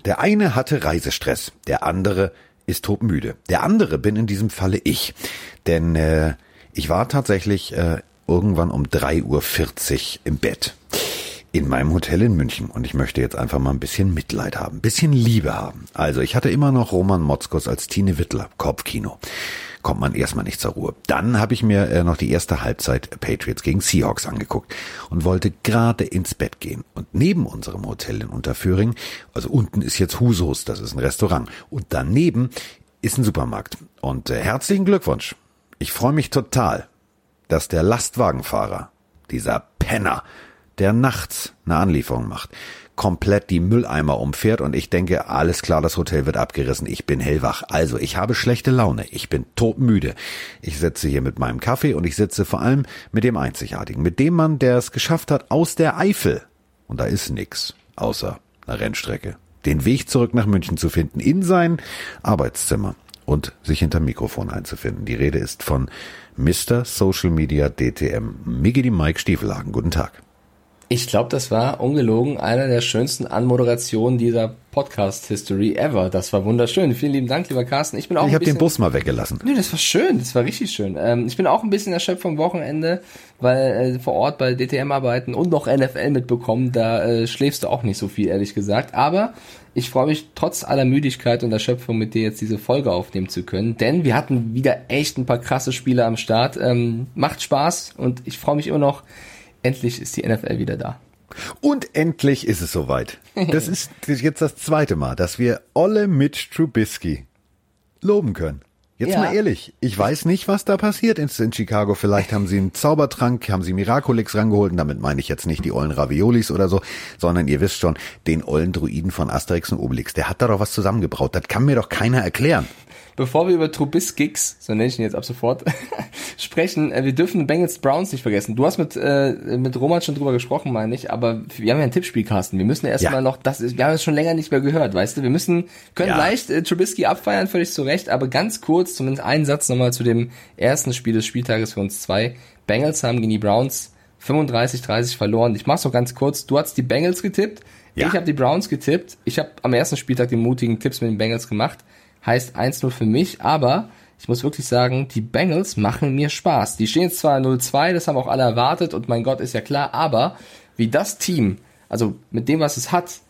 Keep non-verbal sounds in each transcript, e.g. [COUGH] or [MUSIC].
Der eine hatte Reisestress, der andere ist todmüde. Der andere bin in diesem Falle ich. Denn äh, ich war tatsächlich äh, irgendwann um 3.40 Uhr im Bett in meinem Hotel in München und ich möchte jetzt einfach mal ein bisschen Mitleid haben, ein bisschen Liebe haben. Also ich hatte immer noch Roman Motzkos als Tine Wittler, Kopfkino. Kommt man erstmal nicht zur Ruhe. Dann habe ich mir äh, noch die erste Halbzeit Patriots gegen Seahawks angeguckt und wollte gerade ins Bett gehen. Und neben unserem Hotel in Unterföhring, also unten ist jetzt Husos, das ist ein Restaurant, und daneben ist ein Supermarkt. Und äh, herzlichen Glückwunsch. Ich freue mich total, dass der Lastwagenfahrer, dieser Penner, der nachts eine Anlieferung macht, komplett die Mülleimer umfährt und ich denke, alles klar, das Hotel wird abgerissen, ich bin hellwach. Also, ich habe schlechte Laune, ich bin todmüde. Ich sitze hier mit meinem Kaffee und ich sitze vor allem mit dem Einzigartigen, mit dem Mann, der es geschafft hat aus der Eifel. Und da ist nix, außer einer Rennstrecke. Den Weg zurück nach München zu finden, in sein Arbeitszimmer und sich hinter Mikrofon einzufinden. Die Rede ist von Mr. Social Media DTM, Miggy Mike Stiefelhagen. Guten Tag. Ich glaube, das war ungelogen einer der schönsten Anmoderationen dieser Podcast-History ever. Das war wunderschön. Vielen lieben Dank, lieber Carsten. Ich bin auch. Ich habe den Bus mal weggelassen. Nö, das war schön. Das war richtig schön. Ähm, ich bin auch ein bisschen erschöpft vom Wochenende, weil äh, vor Ort bei DTM arbeiten und noch NFL mitbekommen. Da äh, schläfst du auch nicht so viel, ehrlich gesagt. Aber ich freue mich trotz aller Müdigkeit und Erschöpfung mit dir jetzt diese Folge aufnehmen zu können, denn wir hatten wieder echt ein paar krasse Spiele am Start. Ähm, macht Spaß und ich freue mich immer noch endlich ist die NFL wieder da. Und endlich ist es soweit. Das [LAUGHS] ist jetzt das zweite Mal, dass wir Olle Mitch Trubisky loben können. Jetzt ja. mal ehrlich, ich weiß nicht, was da passiert ist in Chicago. Vielleicht haben sie einen Zaubertrank, haben sie Miraculix rangeholt. Und damit meine ich jetzt nicht die ollen Raviolis oder so, sondern ihr wisst schon, den ollen Druiden von Asterix und Obelix. Der hat da doch was zusammengebraut. Das kann mir doch keiner erklären bevor wir über Trubiskyks, so nenne ich ihn jetzt ab sofort, [LAUGHS] sprechen, äh, wir dürfen Bengals Browns nicht vergessen. Du hast mit, äh, mit Roman schon drüber gesprochen, meine ich, aber wir haben ja ein Tippspiel, Carsten. Wir müssen erstmal ja. noch, das ist, wir haben es schon länger nicht mehr gehört, weißt du? Wir müssen, können ja. leicht äh, Trubisky abfeiern, völlig zu Recht, aber ganz kurz, zumindest einen Satz nochmal zu dem ersten Spiel des Spieltages für uns zwei. Bengals haben gegen die Browns 35-30 verloren. Ich mach's noch ganz kurz. Du hast die Bengals getippt. Ja. Ich habe die Browns getippt. Ich habe am ersten Spieltag die mutigen Tipps mit den Bengals gemacht heißt 1-0 für mich, aber ich muss wirklich sagen, die Bengals machen mir Spaß. Die stehen jetzt zwar 0-2, das haben auch alle erwartet und mein Gott ist ja klar, aber wie das Team, also mit dem, was es hat,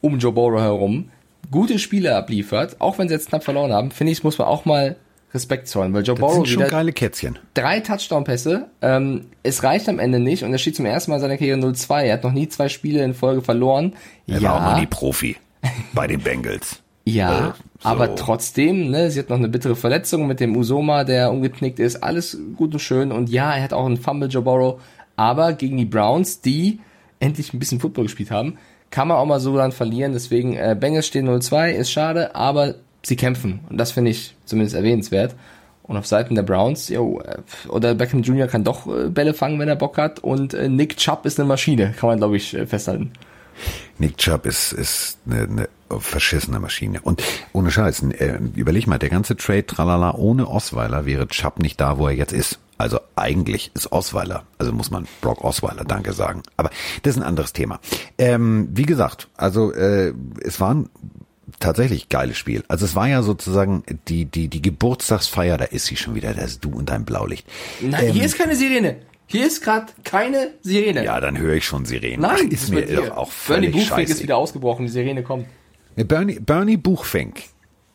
um Joe Burrow herum, gute Spiele abliefert, auch wenn sie jetzt knapp verloren haben, finde ich, muss man auch mal Respekt zollen, weil Joe das Burrow sind schon geile Kätzchen. Drei Touchdown-Pässe, ähm, es reicht am Ende nicht und er steht zum ersten Mal in seiner Karriere 0-2. Er hat noch nie zwei Spiele in Folge verloren. Er ja. war auch noch nie Profi bei den Bengals. [LAUGHS] Ja, äh, so. aber trotzdem, ne, sie hat noch eine bittere Verletzung mit dem Usoma, der umgeknickt ist. Alles gut und schön. Und ja, er hat auch einen Fumble, Burrow. Aber gegen die Browns, die endlich ein bisschen Football gespielt haben, kann man auch mal so dann verlieren. Deswegen, äh, Bengals stehen 0-2, ist schade, aber sie kämpfen. Und das finde ich zumindest erwähnenswert. Und auf Seiten der Browns, jo, äh, oder Beckham Jr. kann doch äh, Bälle fangen, wenn er Bock hat. Und Nick Chubb ist eine Maschine, kann man, glaube ich, festhalten. Nick Chubb ist, ist eine, eine verschissene Maschine. Und ohne Scheiß, äh, überleg mal, der ganze Trade, tralala, ohne Osweiler wäre Chubb nicht da, wo er jetzt ist. Also eigentlich ist Osweiler, also muss man Brock Osweiler Danke sagen. Aber das ist ein anderes Thema. Ähm, wie gesagt, also äh, es war ein tatsächlich geiles Spiel. Also es war ja sozusagen die die die Geburtstagsfeier, da ist sie schon wieder, da ist du und dein Blaulicht. Nein, ähm, hier ist keine Sirene. Hier ist gerade keine Sirene. Ja, dann höre ich schon Sirene. Nein, Ach, ist mir doch auch völlig Bernie Buchfink ist wieder ausgebrochen, die Sirene kommt. Bernie, Bernie Buchfink.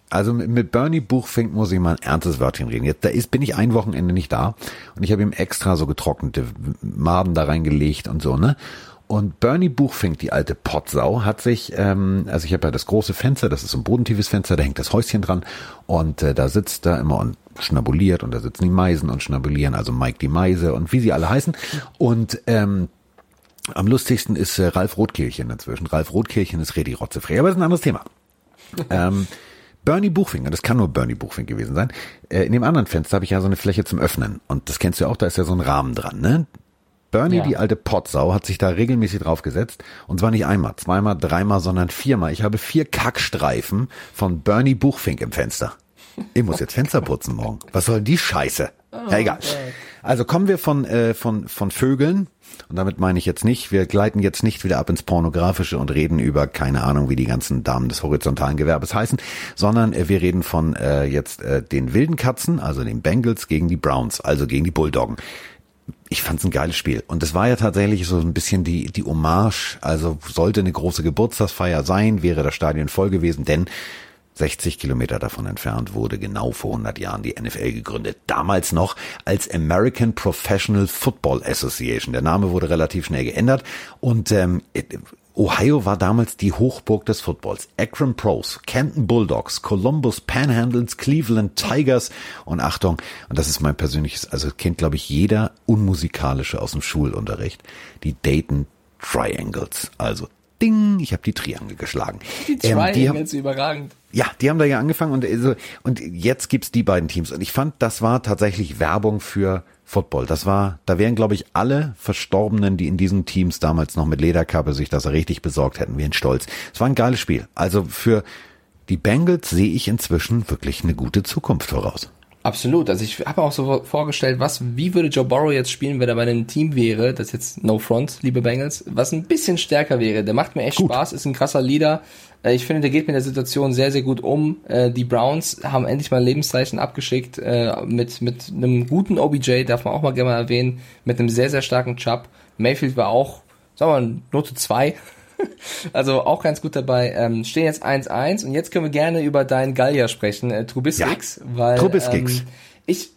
Also mit Bernie Buchfink muss ich mal ein ernstes Wörtchen reden. Jetzt da ist, bin ich ein Wochenende nicht da und ich habe ihm extra so getrocknete Maden da reingelegt und so, ne? Und Bernie Buchfink, die alte Potsau, hat sich, ähm, also ich habe ja das große Fenster, das ist so ein bodentiefes Fenster, da hängt das Häuschen dran und äh, da sitzt er immer und schnabuliert und da sitzen die Meisen und schnabulieren, also Mike die Meise und wie sie alle heißen. Und ähm, am lustigsten ist äh, Ralf Rotkirchen inzwischen. Ralf Rotkirchen ist Redi Rotzefrei, aber das ist ein anderes Thema. [LAUGHS] ähm, Bernie Buchfinger, das kann nur Bernie Buchfinger gewesen sein. Äh, in dem anderen Fenster habe ich ja so eine Fläche zum Öffnen. Und das kennst du ja auch, da ist ja so ein Rahmen dran, ne? Bernie, ja. die alte Potsau, hat sich da regelmäßig draufgesetzt. Und zwar nicht einmal, zweimal, dreimal, sondern viermal. Ich habe vier Kackstreifen von Bernie Buchfink im Fenster. Ich muss jetzt Fenster putzen morgen. Was soll die Scheiße? ja, egal. Also kommen wir von, äh, von, von Vögeln, und damit meine ich jetzt nicht, wir gleiten jetzt nicht wieder ab ins Pornografische und reden über keine Ahnung, wie die ganzen Damen des horizontalen Gewerbes heißen, sondern äh, wir reden von äh, jetzt äh, den wilden Katzen, also den Bengals gegen die Browns, also gegen die Bulldoggen ich fand's ein geiles Spiel. Und es war ja tatsächlich so ein bisschen die, die Hommage. Also sollte eine große Geburtstagsfeier sein, wäre das Stadion voll gewesen, denn 60 Kilometer davon entfernt wurde genau vor 100 Jahren die NFL gegründet. Damals noch als American Professional Football Association. Der Name wurde relativ schnell geändert und ähm, Ohio war damals die Hochburg des Footballs. Akron Pros, Canton Bulldogs, Columbus Panhandles, Cleveland Tigers und Achtung, und das ist mein persönliches, also kennt glaube ich jeder Unmusikalische aus dem Schulunterricht, die Dayton Triangles. Also Ding, ich habe die Triangel geschlagen. Die Triangles, ähm, die überragend. Ja, die haben da ja angefangen und, also, und jetzt gibt's die beiden Teams. Und ich fand, das war tatsächlich Werbung für Football. Das war, da wären, glaube ich, alle Verstorbenen, die in diesen Teams damals noch mit Lederkappe sich das richtig besorgt hätten, wären stolz. Es war ein geiles Spiel. Also für die Bengals sehe ich inzwischen wirklich eine gute Zukunft voraus. Absolut. Also ich habe auch so vorgestellt, was, wie würde Joe Burrow jetzt spielen, wenn er bei einem Team wäre, das jetzt No Front, liebe Bengals, was ein bisschen stärker wäre. Der macht mir echt Gut. Spaß, ist ein krasser Leader. Äh, ich finde, der geht mit der Situation sehr, sehr gut um. Äh, die Browns haben endlich mal Lebenszeichen abgeschickt äh, mit, mit einem guten OBJ, darf man auch mal gerne mal erwähnen, mit einem sehr, sehr starken Chubb. Mayfield war auch, sagen wir mal, Note 2 [LAUGHS] also auch ganz gut dabei. Ähm, stehen jetzt 1-1 und jetzt können wir gerne über deinen Gallier sprechen, äh, Trubiskyx, ja, weil Trubiskyx. Ähm, ich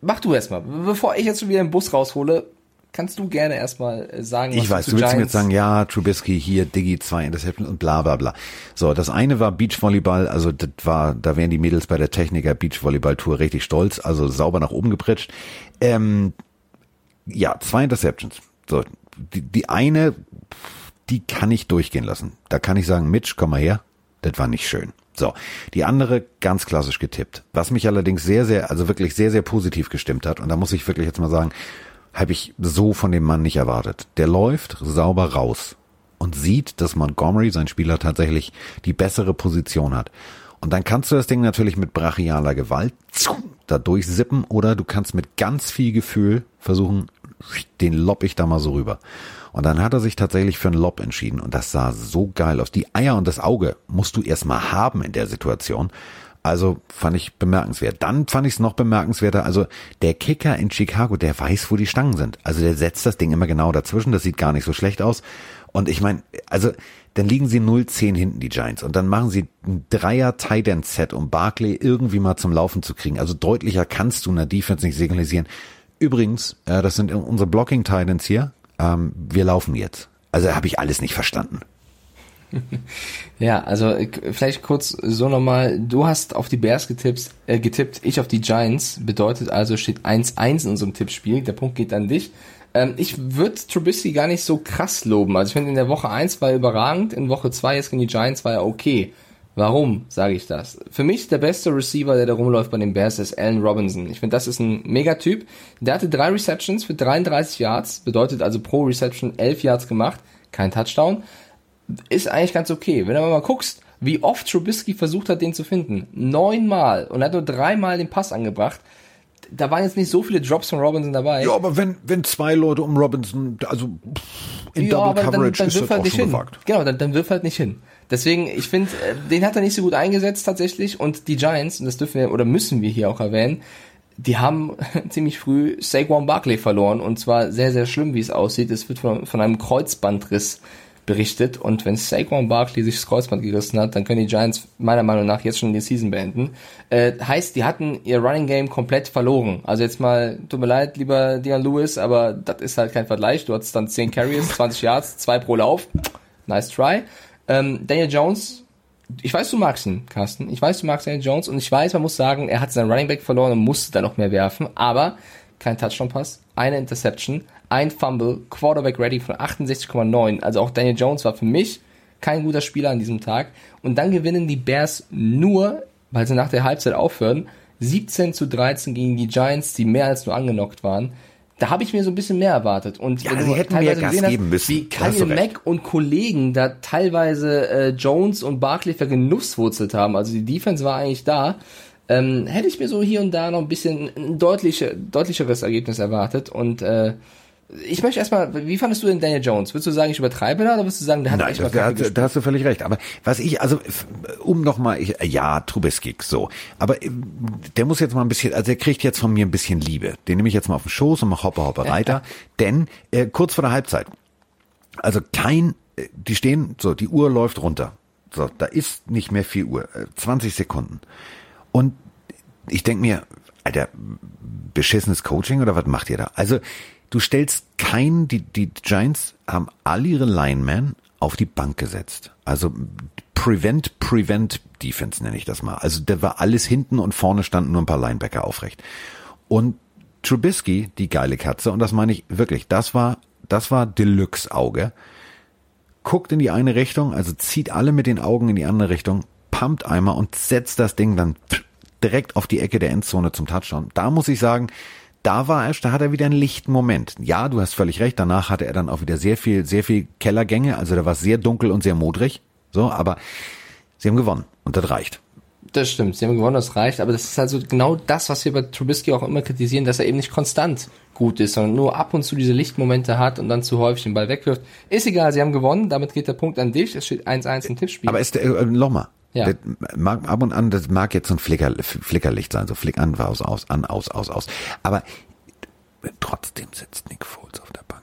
mach du erstmal, bevor ich jetzt schon wieder den Bus raushole, kannst du gerne erstmal äh, sagen, was Ich weiß, du, du willst mir jetzt sagen, ja, Trubisky hier, Diggy, zwei Interceptions und bla bla bla. So, das eine war Beachvolleyball, also das war, da wären die Mädels bei der Techniker Beachvolleyball-Tour richtig stolz, also sauber nach oben gepritscht. Ähm, ja, zwei Interceptions. So, die, die eine die kann ich durchgehen lassen. Da kann ich sagen, Mitch, komm mal her. Das war nicht schön. So, die andere ganz klassisch getippt. Was mich allerdings sehr, sehr, also wirklich sehr, sehr positiv gestimmt hat, und da muss ich wirklich jetzt mal sagen, habe ich so von dem Mann nicht erwartet. Der läuft sauber raus und sieht, dass Montgomery, sein Spieler, tatsächlich die bessere Position hat. Und dann kannst du das Ding natürlich mit brachialer Gewalt da durchsippen oder du kannst mit ganz viel Gefühl versuchen, den lob ich da mal so rüber. Und dann hat er sich tatsächlich für einen Lob entschieden und das sah so geil aus. Die Eier und das Auge musst du erstmal haben in der Situation. Also fand ich bemerkenswert. Dann fand ich es noch bemerkenswerter. Also der Kicker in Chicago, der weiß, wo die Stangen sind. Also der setzt das Ding immer genau dazwischen. Das sieht gar nicht so schlecht aus. Und ich meine, also dann liegen sie 0-10 hinten, die Giants. Und dann machen sie ein Dreier Tight End Set, um Barkley irgendwie mal zum Laufen zu kriegen. Also deutlicher kannst du in der Defense nicht signalisieren. Übrigens, äh, das sind unsere Blocking Titans hier ähm, wir laufen jetzt. Also habe ich alles nicht verstanden. [LAUGHS] Ja, also vielleicht kurz so nochmal. Du hast auf die Bears getippt, äh, getippt, ich auf die Giants. Bedeutet also steht 1-1 in unserem Tippspiel. Der Punkt geht an dich. Ähm, ich würde Trubisky gar nicht so krass loben. Also ich finde in der Woche 1 war er überragend, in Woche 2 jetzt gegen die Giants war er okay. Warum sage ich das? Für mich der beste Receiver, der da rumläuft bei den Bears, ist Allen Robinson. Ich finde, das ist ein Megatyp. Der hatte drei Receptions für 33 Yards, bedeutet also pro Reception 11 Yards gemacht, kein Touchdown. Ist eigentlich ganz okay. Wenn du mal guckst, wie oft Trubisky versucht hat, den zu finden. Neunmal und er hat nur dreimal den Pass angebracht da waren jetzt nicht so viele Drops von Robinson dabei. Ja, aber wenn, wenn zwei Leute um Robinson, also in ja, Double Coverage dann, dann ist das halt auch nicht schon hin. Gewagt. Genau, dann, dann wirf halt nicht hin. Deswegen, ich finde, äh, den hat er nicht so gut eingesetzt tatsächlich. Und die Giants, und das dürfen wir oder müssen wir hier auch erwähnen, die haben [LAUGHS] ziemlich früh Saquon Barkley verloren. Und zwar sehr, sehr schlimm, wie es aussieht. Es wird von, von einem Kreuzbandriss berichtet. Und wenn Saquon Barkley sich das Kreuzband gerissen hat, dann können die Giants meiner Meinung nach jetzt schon die Season beenden. Äh, heißt, die hatten ihr Running Game komplett verloren. Also jetzt mal, tut mir leid, lieber Dion Lewis, aber das ist halt kein Vergleich. Du hattest dann 10 Carries, [LAUGHS] 20 Yards, 2 pro Lauf. Nice try. Ähm, Daniel Jones, ich weiß, du magst ihn, Carsten. Ich weiß, du magst Daniel Jones und ich weiß, man muss sagen, er hat seinen Running Back verloren und musste da noch mehr werfen, aber kein Touchdown-Pass, eine Interception, ein Fumble, Quarterback Ready von 68,9. Also auch Daniel Jones war für mich kein guter Spieler an diesem Tag. Und dann gewinnen die Bears nur, weil sie nach der Halbzeit aufhören, 17 zu 13 gegen die Giants, die mehr als nur angenockt waren da habe ich mir so ein bisschen mehr erwartet. Und ja, wenn sie hätten mehr Gas geben müssen. Wie Kyle Mack und Kollegen da teilweise äh, Jones und Barkley vergenusswurzelt haben. Also die Defense war eigentlich da. ähm, hätte ich mir so hier und da noch ein bisschen ein deutliche, deutlicheres Ergebnis erwartet und äh, ich möchte erstmal, wie fandest du denn Daniel Jones? Würdest du sagen, ich übertreibe da oder würdest du sagen, der hat Nein, echt das, mal da, da hast du völlig recht. Aber was ich, also um nochmal, ja, Trubisky, so. Aber äh, der muss jetzt mal ein bisschen, also er kriegt jetzt von mir ein bisschen Liebe. Den nehme ich jetzt mal auf den Schoß und mach Hopper, Hopper, Reiter. [LAUGHS] denn äh, kurz vor der Halbzeit, also kein, äh, die stehen, so, die Uhr läuft runter. So, da ist nicht mehr viel Uhr, 20 Sekunden. Und ich denk mir, Alter, beschissenes Coaching oder was macht ihr da? Also Du stellst keinen, die, die Giants haben all ihre Linemen auf die Bank gesetzt. Also Prevent, Prevent Defense nenne ich das mal. Also da war alles hinten und vorne standen nur ein paar Linebacker aufrecht. Und Trubisky, die geile Katze, und das meine ich wirklich, das war, das war Deluxe Auge, guckt in die eine Richtung, also zieht alle mit den Augen in die andere Richtung, pumpt einmal und setzt das Ding dann direkt auf die Ecke der Endzone zum Touchdown. Da muss ich sagen, da war er, da hat er wieder einen lichten Moment. Ja, du hast völlig recht, danach hatte er dann auch wieder sehr viel, sehr viel Kellergänge, also da war es sehr dunkel und sehr modrig, so, aber sie haben gewonnen und das reicht. Das stimmt, sie haben gewonnen, das reicht, aber das ist also genau das, was wir bei Trubisky auch immer kritisieren, dass er eben nicht konstant gut ist, sondern nur ab und zu diese Lichtmomente hat und dann zu häufig den Ball wegwirft. Ist egal, sie haben gewonnen, damit geht der Punkt an dich, es steht 1-1 im Tippspiel. Aber ist der, äh, nochmal, ja. Das mag, ab und an, das mag jetzt so ein Flicker, Flickerlicht sein, so Flick an, aus, aus, an, aus, aus, aus. Aber trotzdem sitzt Nick Foles auf der Bank.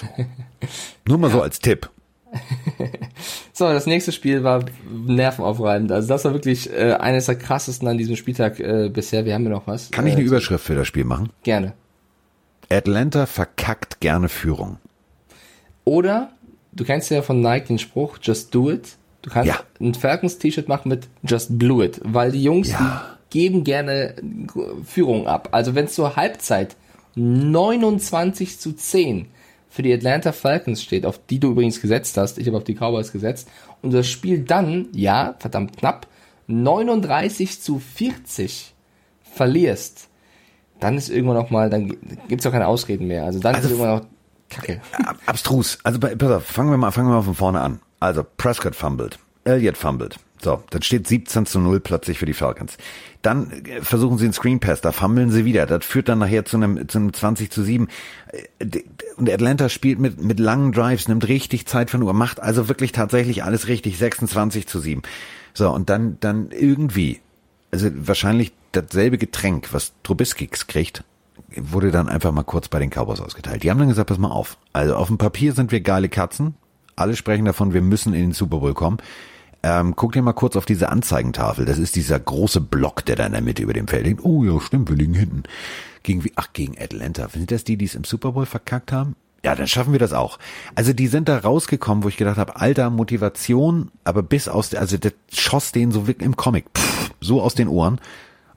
So. [LAUGHS] Nur mal ja. so als Tipp. [LAUGHS] so, das nächste Spiel war nervenaufreibend. Also das war wirklich äh, eines der krassesten an diesem Spieltag äh, bisher. Wir haben ja noch was. Kann ich eine äh, Überschrift für das Spiel machen? Gerne. Atlanta verkackt gerne Führung. Oder, du kennst ja von Nike den Spruch, just do it. Du kannst ja. ein Falcons-T-Shirt machen mit Just Blew It, weil die Jungs, ja. die geben gerne Führung ab. Also wenn es zur Halbzeit 29 zu 10 für die Atlanta Falcons steht, auf die du übrigens gesetzt hast, ich habe auf die Cowboys gesetzt, und das Spiel dann, ja, verdammt knapp, 39 zu 40 verlierst, dann ist irgendwann noch mal, dann gibt's auch keine Ausreden mehr. Also dann also ist irgendwann noch Kacke. Abstrus. Also pass auf, fangen wir mal, fangen wir mal von vorne an. Also Prescott fumbled, Elliott fumbled. So, dann steht 17 zu 0 plötzlich für die Falcons. Dann äh, versuchen sie einen Screen Pass, da fummeln sie wieder. Das führt dann nachher zu einem, zu einem 20 zu 7. Äh, und Atlanta spielt mit, mit langen Drives, nimmt richtig Zeit von Uhr, macht also wirklich tatsächlich alles richtig, 26 zu 7. So, und dann, dann irgendwie, also wahrscheinlich dasselbe Getränk, was Trubisky kriegt, wurde dann einfach mal kurz bei den Cowboys ausgeteilt. Die haben dann gesagt, pass mal auf. Also auf dem Papier sind wir geile Katzen, alle sprechen davon, wir müssen in den Super Bowl kommen. Ähm, guck dir mal kurz auf diese Anzeigentafel. Das ist dieser große Block, der da in der Mitte über dem Feld liegt. Oh ja, stimmt, wir liegen hinten. Gegen wie? Ach, gegen Atlanta. Sind das die, die es im Super Bowl verkackt haben? Ja, dann schaffen wir das auch. Also die sind da rausgekommen, wo ich gedacht habe, alter Motivation, aber bis aus, also das schoss denen so wirklich im Comic, pff, so aus den Ohren.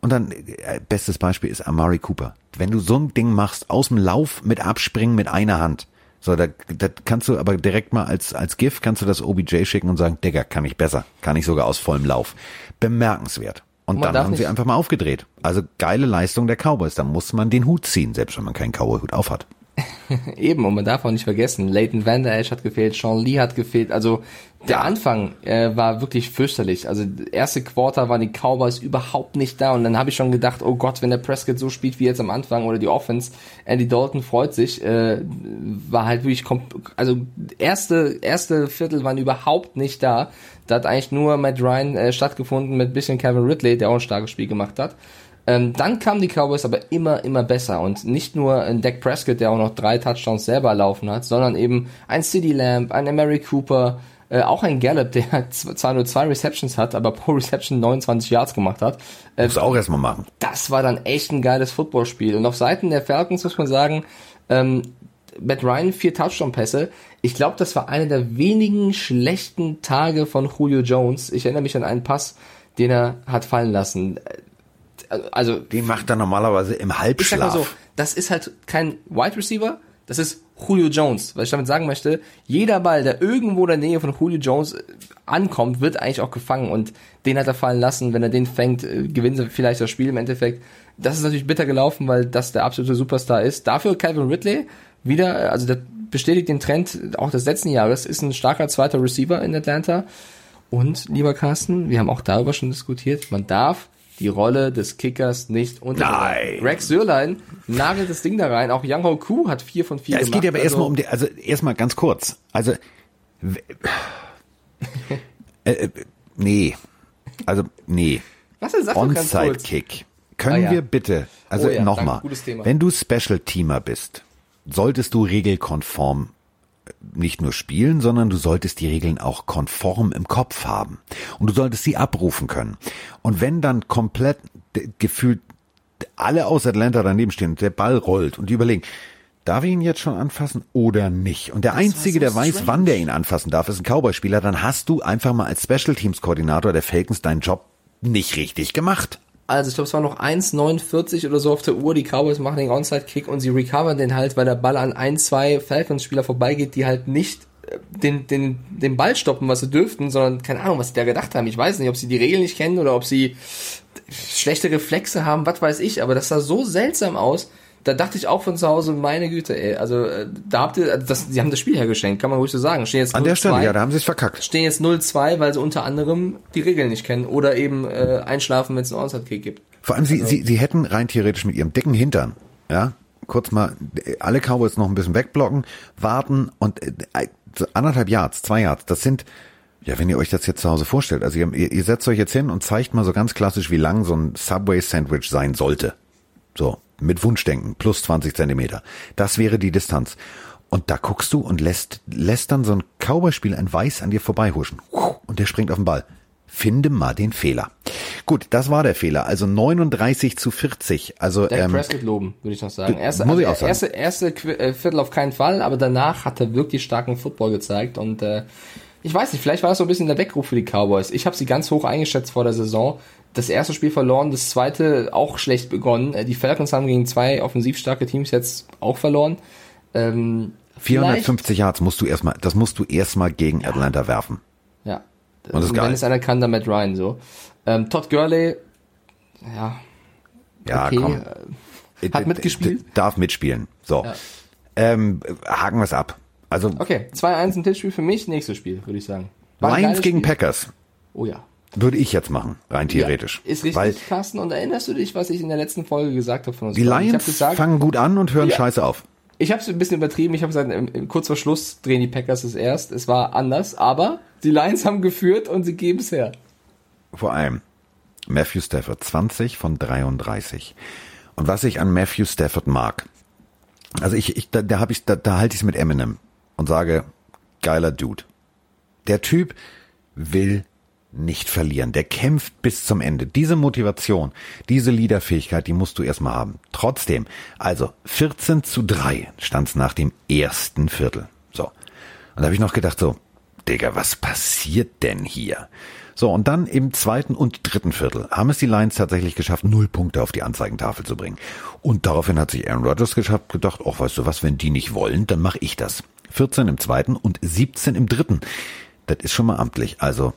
Und dann, äh, bestes Beispiel ist Amari Cooper. Wenn du so ein Ding machst, aus dem Lauf mit Abspringen mit einer Hand, so, da, da kannst du aber direkt mal als, als GIF kannst du das OBJ schicken und sagen, Digga, kann ich besser. Kann ich sogar aus vollem Lauf. Bemerkenswert. Und dann haben sie einfach mal aufgedreht. Also geile Leistung der Cowboys. Da muss man den Hut ziehen, selbst wenn man keinen Cowboy-Hut aufhat. [LAUGHS] Eben, und man darf auch nicht vergessen, Leighton Van Der Esch hat gefehlt, Sean Lee hat gefehlt, also der Anfang äh, war wirklich fürchterlich. Also erste Quarter waren die Cowboys überhaupt nicht da und dann habe ich schon gedacht, oh Gott, wenn der Prescott so spielt wie jetzt am Anfang oder die Offense, Andy Dalton freut sich, äh, war halt wirklich, also erste erste Viertel waren überhaupt nicht da. Da hat eigentlich nur Matt Ryan äh, stattgefunden mit bisschen Kevin Ridley, der auch ein starkes Spiel gemacht hat. Ähm, dann kamen die Cowboys aber immer, immer besser und nicht nur ein Dak Prescott, der auch noch drei Touchdowns selber laufen hat, sondern eben ein City Lamb, ein Mary Cooper, äh, auch ein Gallup, der [LAUGHS] zwar nur zwei Receptions hat, aber pro Reception 29 Yards gemacht hat. Äh, muss auch erstmal machen. Das war dann echt ein geiles Footballspiel. Und auf Seiten der Falcons muss man sagen, ähm, Matt Ryan vier Touchdown-Pässe. Ich glaube, das war einer der wenigen schlechten Tage von Julio Jones. Ich erinnere mich an einen Pass, den er hat fallen lassen. Also den macht er normalerweise im Halbschlaf. Ich sag mal so, das ist halt kein Wide Receiver, das ist Julio Jones. Was ich damit sagen möchte, jeder Ball, der irgendwo in der Nähe von Julio Jones äh, ankommt, wird eigentlich auch gefangen und den hat er fallen lassen. Wenn er den fängt, äh, gewinnt er vielleicht das Spiel im Endeffekt. Das ist natürlich bitter gelaufen, weil das der absolute Superstar ist. Dafür Calvin Ridley wieder, äh, also der bestätigt den Trend auch des letzten Jahres, ist ein starker zweiter Receiver in Atlanta. Und, lieber Carsten, wir haben auch darüber schon diskutiert, man darf die Rolle des Kickers nicht unter. Nein. Greg Sörlein nagelt das Ding da rein. Auch Yang Ho Ku hat vier von vier Ja, es gemacht. geht aber also, erstmal um die, also erstmal ganz kurz. Also, äh, äh, nee. Also, nee. Was kurz. Onside-Kick. Können Ah, ja. wir bitte, also Oh ja, nochmal, wenn du Special-Teamer bist, solltest du regelkonform nicht nur spielen, sondern du solltest die Regeln auch konform im Kopf haben. Und du solltest sie abrufen können. Und wenn dann komplett gefühlt alle aus Atlanta daneben stehen und der Ball rollt und die überlegen, darf ich ihn jetzt schon anfassen oder nicht? Und der Einzige, so der weiß, strange. wann der ihn anfassen darf, ist ein Cowboy-Spieler, dann hast du einfach mal als Special Teams Koordinator der Falcons deinen Job nicht richtig gemacht. Also ich glaube, es war noch 1,49 oder so auf der Uhr. Die Cowboys machen den Onside-Kick und sie recovern den halt, weil der Ball an ein, zwei Falcons-Spieler vorbeigeht, die halt nicht äh, den, den, den Ball stoppen, was sie dürften, sondern keine Ahnung, was sie da gedacht haben. Ich weiß nicht, ob sie die Regeln nicht kennen oder ob sie schlechte Reflexe haben, was weiß ich, aber das sah so seltsam aus. Da dachte ich auch von zu Hause, meine Güte, ey, also äh, da habt ihr, also das, sie haben das Spiel hergeschenkt, kann man ruhig so sagen. Stehen jetzt An der 0-2 Stelle, ja, da haben sie es verkackt. stehen jetzt 0-2, weil sie unter anderem die Regeln nicht kennen oder eben äh, einschlafen, wenn es einen Onside-Kick gibt. Vor allem, sie, sie, sie hätten rein theoretisch mit ihrem dicken Hintern, ja, kurz mal äh, alle Cowboys noch ein bisschen wegblocken, warten und äh, so anderthalb Yards, zwei Yards, das sind, ja, wenn ihr euch das jetzt zu Hause vorstellt, also ihr, ihr setzt euch jetzt hin und zeigt mal so ganz klassisch, wie lang so ein Subway-Sandwich sein sollte. So, mit Wunschdenken, plus 20 Zentimeter. Das wäre die Distanz. Und da guckst du und lässt, lässt dann so ein Cowboy-Spieler ein Weiß an dir vorbeihuschen. Und der springt auf den Ball. Finde mal den Fehler. Gut, das war der Fehler. Also 39 zu 40. Also, Dak ähm, Prescott loben, würde ich noch sagen. Erste, muss ich also auch sagen. erste, erste äh, Viertel auf keinen Fall, aber danach hat er wirklich starken Football gezeigt und äh, ich weiß nicht, vielleicht war das so ein bisschen der Weckruf für die Cowboys. Ich habe sie ganz hoch eingeschätzt vor der Saison. Das erste Spiel verloren, das zweite auch schlecht begonnen. Äh, Die Falcons haben gegen zwei offensiv starke Teams jetzt auch verloren. Ähm, vielleicht- 450 Yards musst du erstmal, das musst du erstmal gegen Atlanta werfen. Ja. Und das ist geil. wenn es einer kann, dann Matt Ryan so. Ähm, Todd Gurley, ja, Ja, okay, komm. äh, hat mitgespielt? D- Darf mitspielen. So. Ja. Ähm, haken wir es ab. Also, Okay, 2-1 ein Tippspiel für mich, nächstes Spiel, würde ich sagen. War Lions gegen Spiel. Packers Oh ja. Würde ich jetzt machen, rein theoretisch. Ja, ist richtig, Weil Carsten. Und erinnerst du dich, was ich in der letzten Folge gesagt habe von uns? die ich Lions habe gesagt, fangen gut an und hören Ja. scheiße auf. ich habe es ein bisschen übertrieben. Ich habe gesagt, kurz vor Schluss drehen die Packers es erst. Es war anders, aber die Lions haben geführt und sie geben es her. Vor allem Matthew Stafford 20 von 33. Und was ich an Matthew Stafford mag, also ich, ich da, da habe ich da, da halte ich es mit Eminem und sage geiler Dude. Der Typ will nicht verlieren. Der kämpft bis zum Ende. Diese Motivation, diese Leaderfähigkeit, die musst du erstmal haben. Trotzdem, also 14 zu 3 stand es nach dem ersten Viertel. So. Und da habe ich noch gedacht so, Digga, was passiert denn hier? So, und dann im zweiten und dritten Viertel haben es die Lions tatsächlich geschafft, null Punkte auf die Anzeigentafel zu bringen. Und daraufhin hat sich Aaron Rodgers geschafft, gedacht, ach, weißt du was, wenn die nicht wollen, dann mache ich das. 14 im zweiten und 17 im dritten. Das ist schon mal amtlich. Also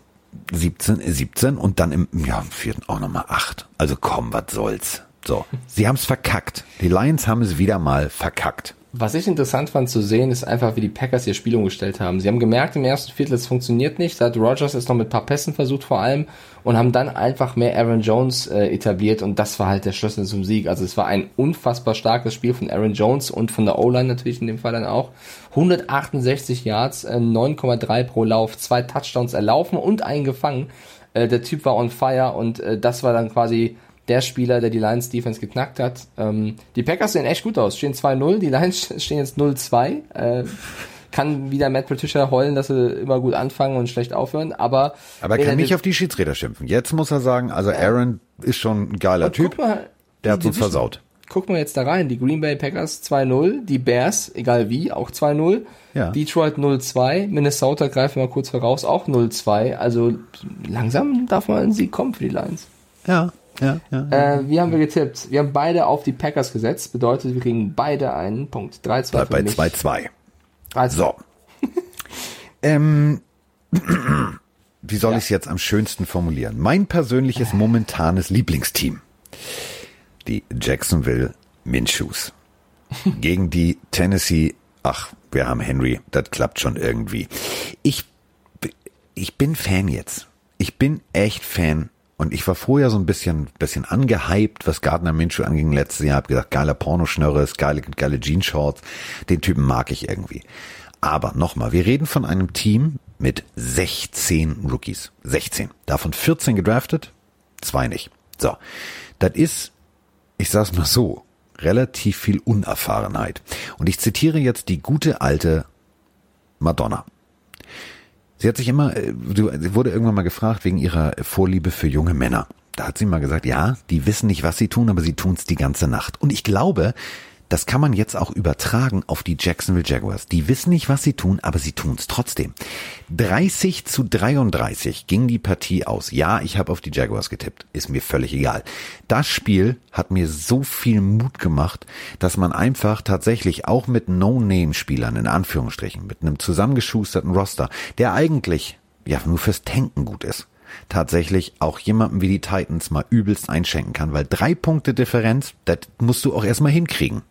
17, 17 und dann im, ja, im vierten auch nochmal 8. Also komm, was soll's. So, sie haben es verkackt. Die Lions haben es wieder mal verkackt. Was ich interessant fand zu sehen, ist einfach, wie die Packers ihr Spiel umgestellt haben. Sie haben gemerkt im ersten Viertel, es funktioniert nicht. Da hat Rogers es noch mit ein paar Pässen versucht vor allem und haben dann einfach mehr Aaron Jones äh, etabliert und das war halt der Schlüssel zum Sieg. Also es war ein unfassbar starkes Spiel von Aaron Jones und von der O-Line natürlich in dem Fall dann auch. 168 Yards, äh, 9,3 pro Lauf, zwei Touchdowns erlaufen und einen gefangen. Äh, der Typ war on fire und äh, das war dann quasi der Spieler, der die Lions Defense geknackt hat. Ähm, die Packers sehen echt gut aus, stehen 2-0, die Lions [LAUGHS] stehen jetzt 0-2. Äh, kann wieder Matt Patricia heulen, dass sie immer gut anfangen und schlecht aufhören, aber Aber er kann nicht auf die Schiedsrichter schimpfen. Jetzt muss er sagen, also Aaron ist schon ein geiler Typ. mal, der hat uns versaut. Guck mal jetzt da rein, die Green Bay Packers 2-0, die Bears, egal wie, auch 2-0, Ja. Detroit 0-2, Minnesota greifen wir kurz voraus, auch 0-2, also langsam darf mal ein Sieg kommen für die Lions. Ja, ja, ja. Äh, wie haben wir getippt? Wir haben beide auf die Packers gesetzt, bedeutet, wir kriegen beide einen Punkt. 3-2 Bleibt bei für mich. 2-2. 3-2. So. [LAUGHS] ähm, wie soll ich es jetzt am schönsten formulieren? Mein persönliches momentanes Lieblingsteam. Die Jacksonville Minshews. [LAUGHS] Gegen die Tennessee, ach, wir haben Henry, das klappt schon irgendwie. Ich, ich bin Fan jetzt. Ich bin echt Fan Und ich war vorher so ein bisschen, bisschen angehypt, was Gardner Minshew anging letztes Jahr. Hab gesagt, geiler Pornoschnörre, geile, geile Jeanshorts. Den Typen mag ich irgendwie. Aber nochmal, wir reden von einem Team mit 16 Rookies. 16. Davon 14 gedraftet, zwei nicht. So. Das ist, ich sag's mal so, relativ viel Unerfahrenheit. Und ich zitiere jetzt die gute alte Madonna. Sie hat sich immer, äh, sie wurde irgendwann mal gefragt wegen ihrer Vorliebe für junge Männer. Da hat sie mal gesagt, ja, die wissen nicht, was sie tun, aber sie tun's die ganze Nacht. Und ich glaube, das kann man jetzt auch übertragen auf die Jacksonville Jaguars. Die wissen nicht, was sie tun, aber sie tun's trotzdem. 30 zu 33 ging die Partie aus. Ja, ich habe auf die Jaguars getippt. Ist mir völlig egal. Das Spiel hat mir so viel Mut gemacht, dass man einfach tatsächlich auch mit No-Name-Spielern in Anführungsstrichen, mit einem zusammengeschusterten Roster, der eigentlich ja nur fürs Tanken gut ist, tatsächlich auch jemandem wie die Titans mal übelst einschenken kann, weil drei Punkte Differenz, das musst du auch erstmal hinkriegen.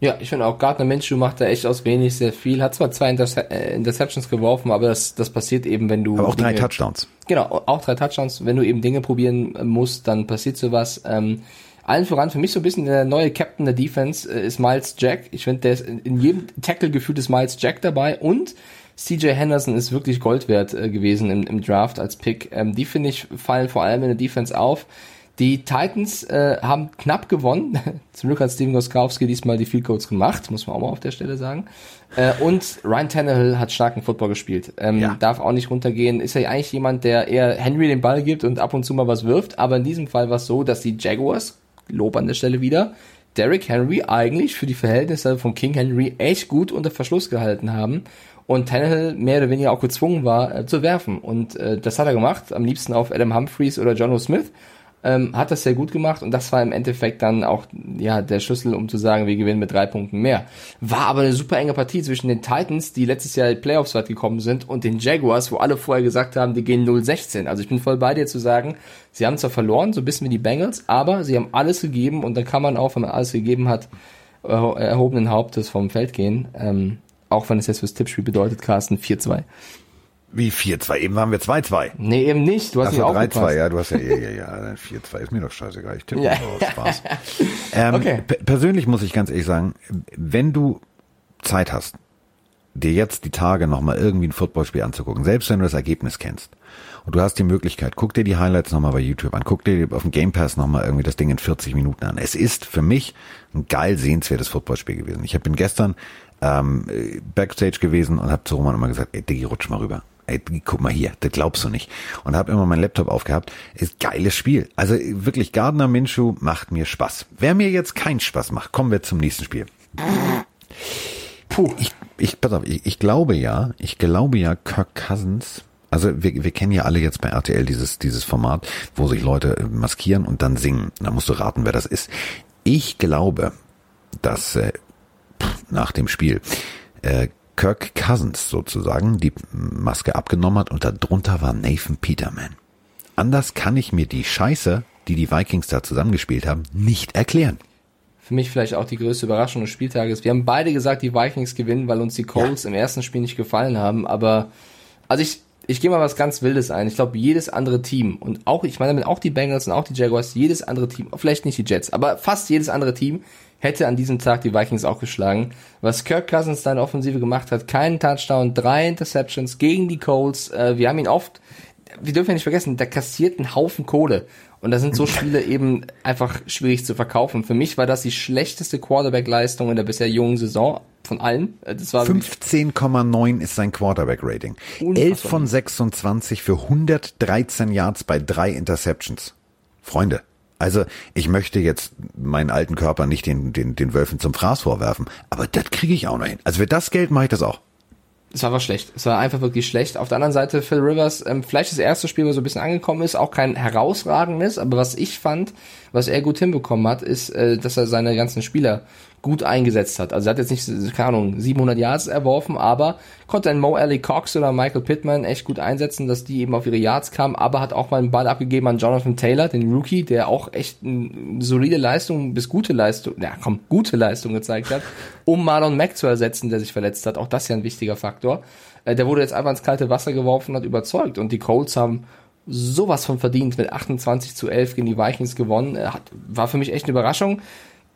Ja, ich finde auch Gardner Minshew macht da echt aus wenig sehr viel. Hat zwar zwei Interce äh, Interceptions geworfen, aber das, das passiert eben, wenn du. Aber auch Dinge, drei Touchdowns. Genau, auch drei Touchdowns. Wenn du eben Dinge probieren musst, dann passiert sowas. Ähm, allen voran für mich so ein bisschen der neue Captain der Defense äh, ist Miles Jack. Ich finde, der ist in jedem Tackle gefühlt ist Miles Jack dabei und CJ Henderson ist wirklich Gold wert äh, gewesen im, im Draft als Pick. Ähm, die finde ich fallen vor allem in der Defense auf. Die Titans äh, haben knapp gewonnen. [LAUGHS] Zum Glück hat Steven Goskowski diesmal die Field Goals gemacht, muss man auch mal auf der Stelle sagen. Äh, und Ryan Tannehill hat starken Football gespielt. Ähm, ja. Darf auch nicht runtergehen. Ist ja eigentlich jemand, der eher Henry den Ball gibt und ab und zu mal was wirft. Aber in diesem Fall war es so, dass die Jaguars, Lob an der Stelle wieder, Derrick Henry eigentlich für die Verhältnisse von King Henry echt gut unter Verschluss gehalten haben und Tannehill mehr oder weniger auch gezwungen war äh, zu werfen. Und äh, das hat er gemacht, am liebsten auf Adam Humphreys oder John O. Smith ähm, hat das sehr gut gemacht und das war im Endeffekt dann auch ja der Schlüssel, um zu sagen, wir gewinnen mit drei Punkten mehr. War aber eine super enge Partie zwischen den Titans, die letztes Jahr Playoffs weit gekommen sind, und den Jaguars, wo alle vorher gesagt haben, die gehen 0-16. Also ich bin voll bei dir zu sagen, sie haben zwar verloren, so ein bisschen wie die Bengals, aber sie haben alles gegeben und dann kann man auch, wenn man alles gegeben hat, erhobenen Hauptes vom Feld gehen. Ähm, auch wenn es jetzt fürs Tippspiel bedeutet, Carsten 4-2. Wie 4-2? Eben waren wir 2-2. Nee, eben nicht. Du hast ja 3-2, ja, du hast ja, ja, ja, ja, 4-2 ist mir doch scheißegal. Ich tippe ja. nur Spaß. [LAUGHS] Ähm, okay. Persönlich muss ich ganz ehrlich sagen, wenn du Zeit hast, dir jetzt die Tage nochmal irgendwie ein Footballspiel anzugucken, selbst wenn du das Ergebnis kennst, und du hast die Möglichkeit, guck dir die Highlights nochmal bei YouTube an, guck dir auf dem Game Pass nochmal irgendwie das Ding in 40 Minuten an. Es ist für mich ein geil sehenswertes Footballspiel gewesen. Ich bin gestern ähm, Backstage gewesen und habe zu Roman immer gesagt, ey Diggi, rutsch mal rüber ey, guck mal hier, das glaubst du nicht. Und habe immer meinen Laptop aufgehabt. Ist geiles Spiel. Also wirklich, Gardner Minshew macht mir Spaß. Wer mir jetzt keinen Spaß macht, kommen wir zum nächsten Spiel. Puh. Ich, ich, pass auf, ich, ich glaube ja, ich glaube ja, Kirk Cousins also wir, wir kennen ja alle jetzt bei RTL dieses, dieses Format, wo sich Leute äh, maskieren und dann singen. Da musst du raten, wer das ist. Ich glaube, dass äh, nach dem Spiel äh, Kirk Cousins sozusagen die Maske abgenommen hat und darunter war Nathan Peterman. Anders kann ich mir die Scheiße, die die Vikings da zusammengespielt haben, nicht erklären. Für mich vielleicht auch die größte Überraschung des Spieltages. Wir haben beide gesagt, die Vikings gewinnen, weil uns die Colts ja. im ersten Spiel nicht gefallen haben. Aber also ich, ich gehe mal was ganz Wildes ein. Ich glaube, jedes andere Team und auch, ich meine damit auch die Bengals und auch die Jaguars, jedes andere Team, vielleicht nicht die Jets, aber fast jedes andere Team hätte an diesem Tag die Vikings auch geschlagen. Was Kirk Cousins da in Offensive gemacht hat, keinen Touchdown, drei Interceptions gegen die Colts. Äh, wir haben ihn oft, wir dürfen ja nicht vergessen, der kassiert einen Haufen Kohle. Und da sind so Spiele [LAUGHS] eben einfach schwierig zu verkaufen. Für mich war das die schlechteste Quarterback-Leistung in der bisher jungen Saison von allen. Äh, das war 15,9 ist sein Quarterback-Rating. 11 von 26 für 113 Yards bei drei Interceptions. Freunde, also ich möchte jetzt meinen alten Körper nicht den, den, den Wölfen zum Fraß vorwerfen, aber das kriege ich auch noch hin. Also für das Geld mache ich das auch. Es war aber schlecht. Es war einfach wirklich schlecht. Auf der anderen Seite, Phil Rivers, ähm, vielleicht das erste Spiel, wo so ein bisschen angekommen ist, auch kein herausragendes, aber was ich fand, was er gut hinbekommen hat, ist, äh, dass er seine ganzen Spieler gut eingesetzt hat. Also er hat jetzt nicht, keine Ahnung, 700 Yards erworfen, aber konnte einen Mo Alley Cox oder Michael Pittman echt gut einsetzen, dass die eben auf ihre Yards kamen, aber hat auch mal einen Ball abgegeben an Jonathan Taylor, den Rookie, der auch echt eine solide Leistung bis gute Leistung, ja komm, gute Leistung gezeigt hat, um Marlon Mack zu ersetzen, der sich verletzt hat. Auch das ist ja ein wichtiger Faktor. Äh, der wurde jetzt einfach ins kalte Wasser geworfen und hat überzeugt und die Colts haben sowas von verdient mit 28 zu 11 gegen die Vikings gewonnen. Hat, war für mich echt eine Überraschung.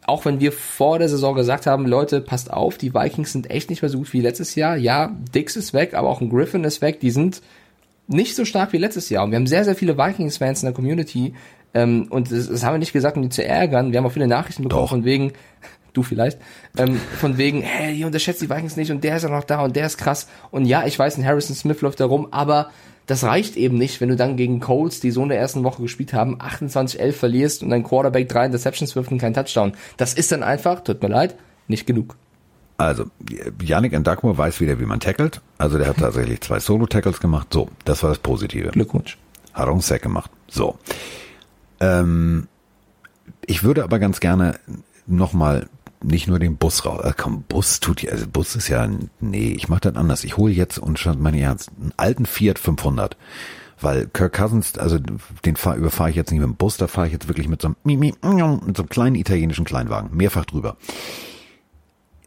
Auch wenn wir vor der Saison gesagt haben, Leute, passt auf, die Vikings sind echt nicht mehr so gut wie letztes Jahr. Ja, Dix ist weg, aber auch ein Griffin ist weg. Die sind nicht so stark wie letztes Jahr. Und wir haben sehr, sehr viele Vikings-Fans in der Community. Ähm, und das, das, haben wir nicht gesagt, um die zu ärgern. Wir haben auch viele Nachrichten bekommen Doch. von wegen, [LAUGHS] du vielleicht, ähm, von wegen, hey, ihr unterschätzt die Vikings nicht und der ist ja noch da und der ist krass. Und ja, ich weiß, ein Harrison Smith läuft da rum, aber das reicht eben nicht, wenn du dann gegen Colts, die so in der ersten Woche gespielt haben, 28-11 verlierst und dein Quarterback drei Interceptions wirft und kein Touchdown. Das ist dann einfach, tut mir leid, nicht genug. Also, Yannick Ndakmo weiß wieder, wie man tackelt. Also, der hat tatsächlich zwei Solo-Tackles gemacht. So, das war das Positive. Glückwunsch. Hat auch einen Sack gemacht. So. Ähm, ich würde aber ganz gerne nochmal nicht nur den Bus raus. Äh, komm, Bus tut ja, also Bus ist ja, nee, ich mache das anders. Ich hole jetzt und schon meine Ernst, einen alten Fiat 500. Weil Kirk Cousins, also den fahr, überfahre ich jetzt nicht mit dem Bus, da fahre ich jetzt wirklich mit so einem, mit so einem kleinen italienischen Kleinwagen, mehrfach drüber.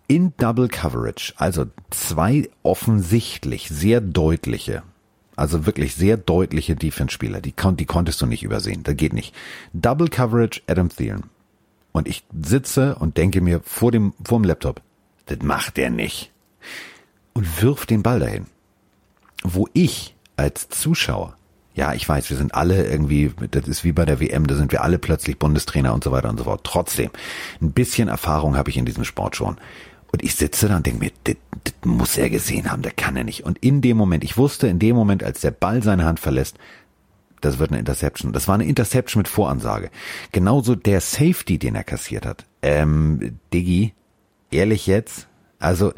In Double Coverage, also zwei offensichtlich sehr deutliche, also wirklich sehr deutliche Defense-Spieler, die, die konntest du nicht übersehen, das geht nicht. Double Coverage Adam Thielen. Und ich sitze und denke mir vor dem, vor dem Laptop, das macht der nicht. Und wirf den Ball dahin. Wo ich als Zuschauer, ja, ich weiß, wir sind alle irgendwie, das ist wie bei der WM, da sind wir alle plötzlich Bundestrainer und so weiter und so fort. Trotzdem, ein bisschen Erfahrung habe ich in diesem Sport schon. Und ich sitze da und denke mir, das, das muss er gesehen haben, der kann er nicht. Und in dem Moment, ich wusste in dem Moment, als der Ball seine Hand verlässt, das wird eine Interception. Das war eine Interception mit Voransage. Genauso der Safety, den er kassiert hat. Ähm, Diggi, ehrlich jetzt? Also,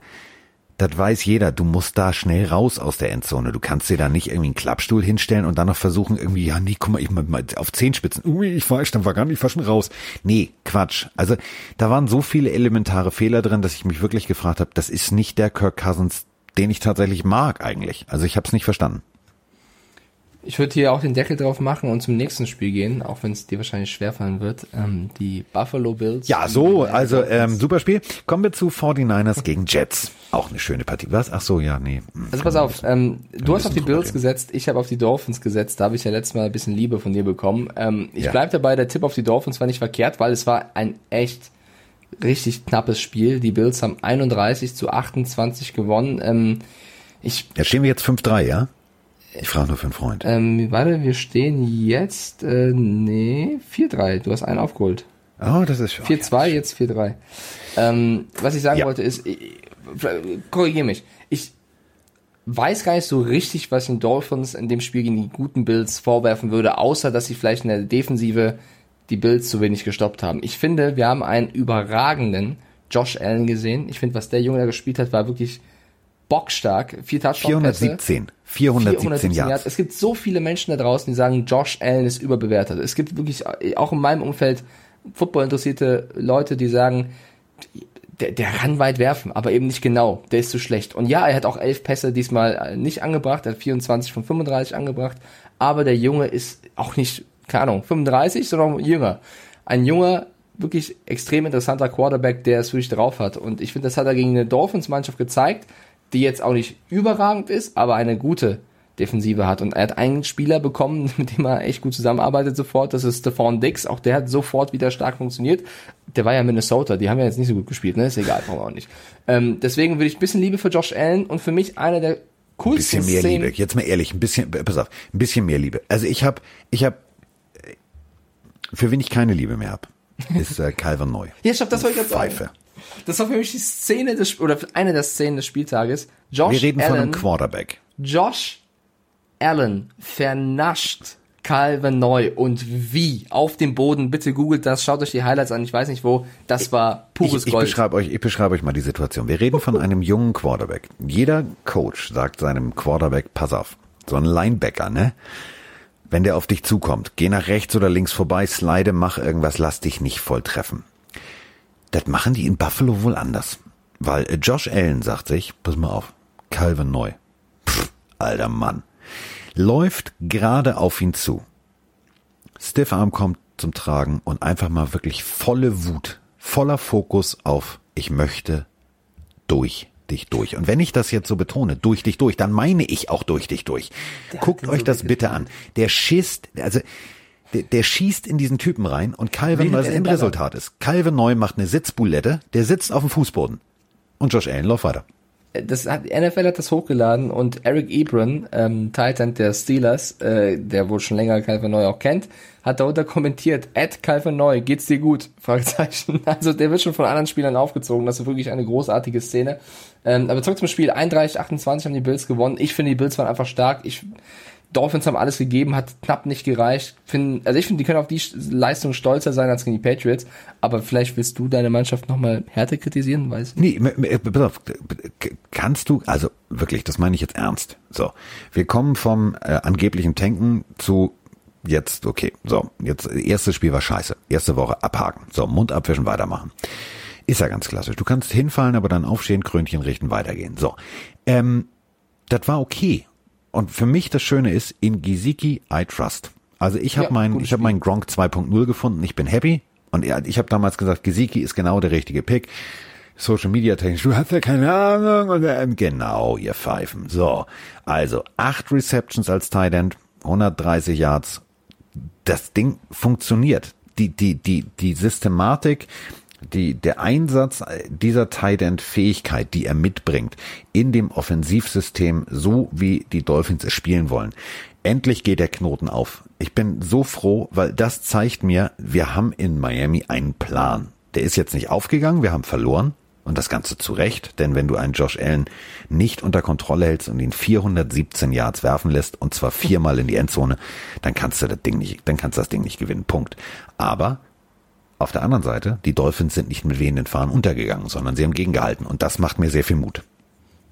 das weiß jeder. Du musst da schnell raus aus der Endzone. Du kannst dir da nicht irgendwie einen Klappstuhl hinstellen und dann noch versuchen, irgendwie, ja, nee, guck mal, ich mal, auf Zehenspitzen. Ui, ich war, ich war gar nicht, ich war schon raus. Nee, Quatsch. Also, da waren so viele elementare Fehler drin, dass ich mich wirklich gefragt habe, das ist nicht der Kirk Cousins, den ich tatsächlich mag eigentlich. Also, ich habe es nicht verstanden. Ich würde hier auch den Deckel drauf machen und zum nächsten Spiel gehen, auch wenn es dir wahrscheinlich schwerfallen wird. Ähm, die Buffalo Bills. Ja, so, also ähm, super Spiel. Kommen wir zu 49ers gegen Jets. Auch eine schöne Partie. Was? Ach so, ja, nee. Also pass auf, ähm, du hast auf die Bills gesetzt, ich habe auf die Dolphins gesetzt. Da habe ich ja letztes Mal ein bisschen Liebe von dir bekommen. Ähm, ich Ja. bleib dabei, der Tipp auf die Dolphins war nicht verkehrt, weil es war ein echt richtig knappes Spiel. Die Bills haben 31 zu 28 gewonnen. Ähm, ich Ja, stehen wir jetzt 5-3, ja? Ich frage nur für einen Freund. Ähm, warte, wir stehen jetzt, äh, nee, 4-3. Du hast einen aufgeholt. Oh, das ist 4-2, jetzt 4-3. Ähm, was ich sagen Ja. wollte ist, korrigiere mich. Ich weiß gar nicht so richtig, was den Dolphins in dem Spiel gegen die guten Bills vorwerfen würde, außer dass sie vielleicht in der Defensive die Bills zu wenig gestoppt haben. Ich finde, wir haben einen überragenden Josh Allen gesehen. Ich finde, was der Junge da gespielt hat, war wirklich bockstark. Vier Touchdown-Pässe. 417. 417 417 Yards. Yards. Es gibt so viele Menschen da draußen, die sagen, Josh Allen ist überbewertet. Es gibt wirklich auch in meinem Umfeld Football interessierte Leute, die sagen, der, der kann weit werfen, aber eben nicht genau. Der ist zu schlecht. Und ja, er hat auch elf Pässe diesmal nicht angebracht, er hat 24 von 35 angebracht, aber der Junge ist auch nicht, keine Ahnung, 35, sondern jünger. Ein junger, wirklich extrem interessanter Quarterback, der es wirklich drauf hat. Und ich finde, das hat er gegen eine Dolphins-Mannschaft gezeigt, die jetzt auch nicht überragend ist, aber eine gute Defensive hat. Und er hat einen Spieler bekommen, [LAUGHS] mit dem er echt gut zusammenarbeitet sofort. Das ist Stephon Dix. Auch der hat sofort wieder stark funktioniert. Der war ja in Minnesota. Die haben ja jetzt nicht so gut gespielt. Ne? Ist egal, brauchen wir auch nicht. Ähm, deswegen würde ich ein bisschen Liebe für Josh Allen und für mich einer der coolsten bisschen mehr Szenen. Liebe. Jetzt mal ehrlich, ein bisschen, pass auf, ein bisschen mehr Liebe. Also ich habe, ich habe, für wen ich keine Liebe mehr habe, ist äh, Calvin Neu. Ja, stopp, das wollte ich gerade sagen. Das war für mich die Szene des, oder eine der Szenen des Spieltages. Josh Wir reden von Allen, einem Quarterback. Josh Allen vernascht Calvin Neu und wie auf dem Boden. Bitte googelt das, schaut euch die Highlights an. Ich weiß nicht wo. Das war pures Ich, ich Gold. beschreibe euch, ich beschreibe euch mal die Situation. Wir reden von einem jungen Quarterback. Jeder Coach sagt seinem Quarterback, pass auf, so ein Linebacker, ne? Wenn der auf dich zukommt, geh nach rechts oder links vorbei, slide, mach irgendwas, lass dich nicht voll treffen. Das machen die in Buffalo wohl anders. Weil äh, Josh Allen sagt sich, pass mal auf, Calvin Neu. Pff, alter Mann. Läuft gerade auf ihn zu. Stiff Arm kommt zum Tragen und einfach mal wirklich volle Wut, voller Fokus auf ich möchte durch dich durch. Und wenn ich das jetzt so betone, durch dich durch, dann meine ich auch durch dich durch. Der Guckt euch so das bitte an. Der schießt, also der, der schießt in diesen Typen rein und Calvin, weil das Endresultat ist. Calvin Neu macht eine Sitzbulette, der sitzt auf dem Fußboden. Und Josh Allen läuft weiter das hat, NFL hat das hochgeladen und Eric Ebron, ähm, Titan der Steelers, äh, der wohl schon länger Calvin Neu auch kennt, hat darunter kommentiert, Ed Calvin Neu, geht's dir gut? [LAUGHS] Fragezeichen. Also der wird schon von anderen Spielern aufgezogen. Das ist wirklich eine großartige Szene. Ähm, aber zurück zum Spiel. 31, 28 haben die Bills gewonnen. Ich finde, die Bills waren einfach stark. Ich Dolphins haben alles gegeben, hat knapp nicht gereicht. Find, also ich finde, die können auf die Leistung stolzer sein als gegen die Patriots. Aber vielleicht willst du deine Mannschaft nochmal härter kritisieren, weiß ich nicht. Nee, pass auf, kannst du, also wirklich, das meine ich jetzt ernst. So, wir kommen vom äh, angeblichen Tanken zu jetzt, okay, so, jetzt, erstes Spiel war scheiße. Erste Woche abhaken. So, Mund abwischen, weitermachen. Ist ja ganz klassisch. Du kannst hinfallen, aber dann aufstehen, Krönchen richten, weitergehen. So, ähm, das war okay. Und für mich das Schöne ist, in Giziki I trust. Also ich habe ja, mein, ich habe meinen Gronk 2.0 gefunden. Ich bin happy. Und ich habe damals gesagt, Giziki ist genau der richtige Pick. Social Media technisch, du hast ja keine Ahnung. Und, ähm, genau, ihr Pfeifen. So, also acht Receptions als Tight End, 130 Yards. Das Ding funktioniert. Die, die, die, die Systematik, die, der Einsatz dieser Tight End Fähigkeit, die er mitbringt in dem Offensivsystem, so wie die Dolphins es spielen wollen. Endlich geht der Knoten auf. Ich bin so froh, weil das zeigt mir, wir haben in Miami einen Plan. Der ist jetzt nicht aufgegangen, wir haben verloren. Und das Ganze zu Recht, denn wenn du einen Josh Allen nicht unter Kontrolle hältst und ihn 417 Yards werfen lässt, und zwar viermal in die Endzone, dann kannst du das Ding nicht, dann kannst du das Ding nicht gewinnen. Punkt. Aber auf der anderen Seite, die Dolphins sind nicht mit wehenden Fahnen untergegangen, sondern sie haben gegengehalten und das macht mir sehr viel Mut.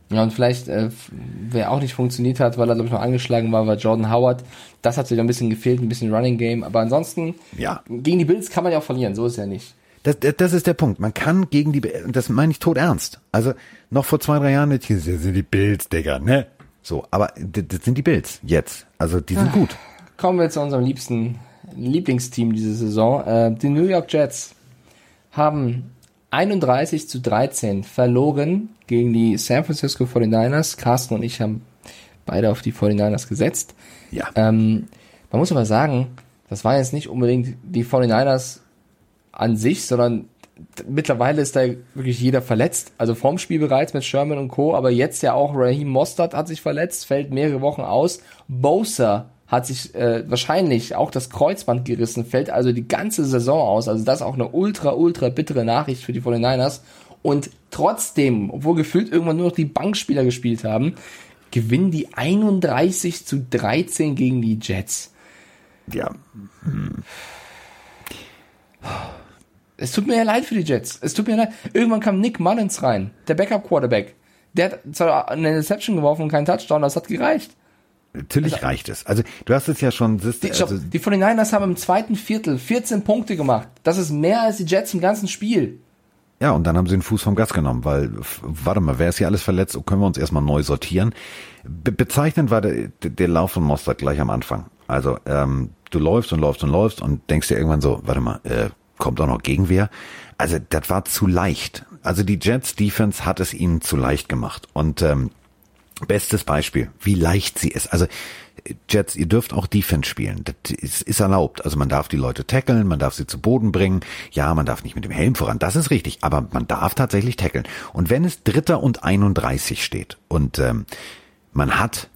Ja, und vielleicht, äh, wer auch nicht funktioniert hat, weil er, glaube ich, noch angeschlagen war, war Jordan Howard. Das hat wieder ein bisschen gefehlt, ein bisschen Running Game. Aber ansonsten, ja. gegen die Bills kann man ja auch verlieren, so ist ja nicht. Das, das ist der Punkt. Man kann gegen die, das meine ich tot ernst. Also, noch vor zwei, drei Jahren, das sind die Bills, Digga, ne? So, aber das sind die Bills jetzt. Also, die sind Ach, gut. Kommen wir zu unserem liebsten Lieblingsteam diese Saison. Äh, die New York Jets haben 31 zu 13 verloren gegen die San Francisco 49ers. Carsten und ich haben beide auf die 49ers gesetzt. Ja. Ähm, man muss aber sagen, das war jetzt nicht unbedingt die 49ers an sich, sondern mittlerweile ist da wirklich jeder verletzt. Also vorm Spiel bereits mit Sherman und Co., aber jetzt ja auch Raheem Mostert hat sich verletzt, fällt mehrere Wochen aus. Bosa hat sich äh, wahrscheinlich auch das Kreuzband gerissen, fällt also die ganze Saison aus. Also das ist auch eine ultra, ultra bittere Nachricht für die 49ers. Und trotzdem, obwohl gefühlt irgendwann nur noch die Bankspieler gespielt haben, gewinnen die 31 zu 13 gegen die Jets. Ja. Hm. Es tut mir ja leid für die Jets. Es tut mir leid. Irgendwann kam Nick Mullins rein, der Backup-Quarterback. Der hat zwar eine Interception geworfen und keinen Touchdown, das hat gereicht. Natürlich also, reicht es. Also du hast es ja schon. Die, also, die 49ers haben im zweiten Viertel 14 Punkte gemacht. Das ist mehr als die Jets im ganzen Spiel. Ja, und dann haben sie den Fuß vom Gas genommen, weil, warte mal, wer ist hier alles verletzt? Oh, können wir uns erstmal neu sortieren? Be bezeichnend war der, der Lauf von Mostert gleich am Anfang. Also, ähm, du läufst und läufst und läufst und denkst dir irgendwann so, warte mal, äh, kommt auch noch Gegenwehr? Also, das war zu leicht. Also die Jets Defense hat es ihnen zu leicht gemacht. Und ähm, Bestes Beispiel, wie leicht sie ist. Also Jets, ihr dürft auch Defense spielen. Das ist, ist erlaubt. Also man darf die Leute tackeln, man darf sie zu Boden bringen. Ja, man darf nicht mit dem Helm voran. Das ist richtig. Aber man darf tatsächlich tackeln. Und wenn es Dritter und 31 steht und ähm, man hat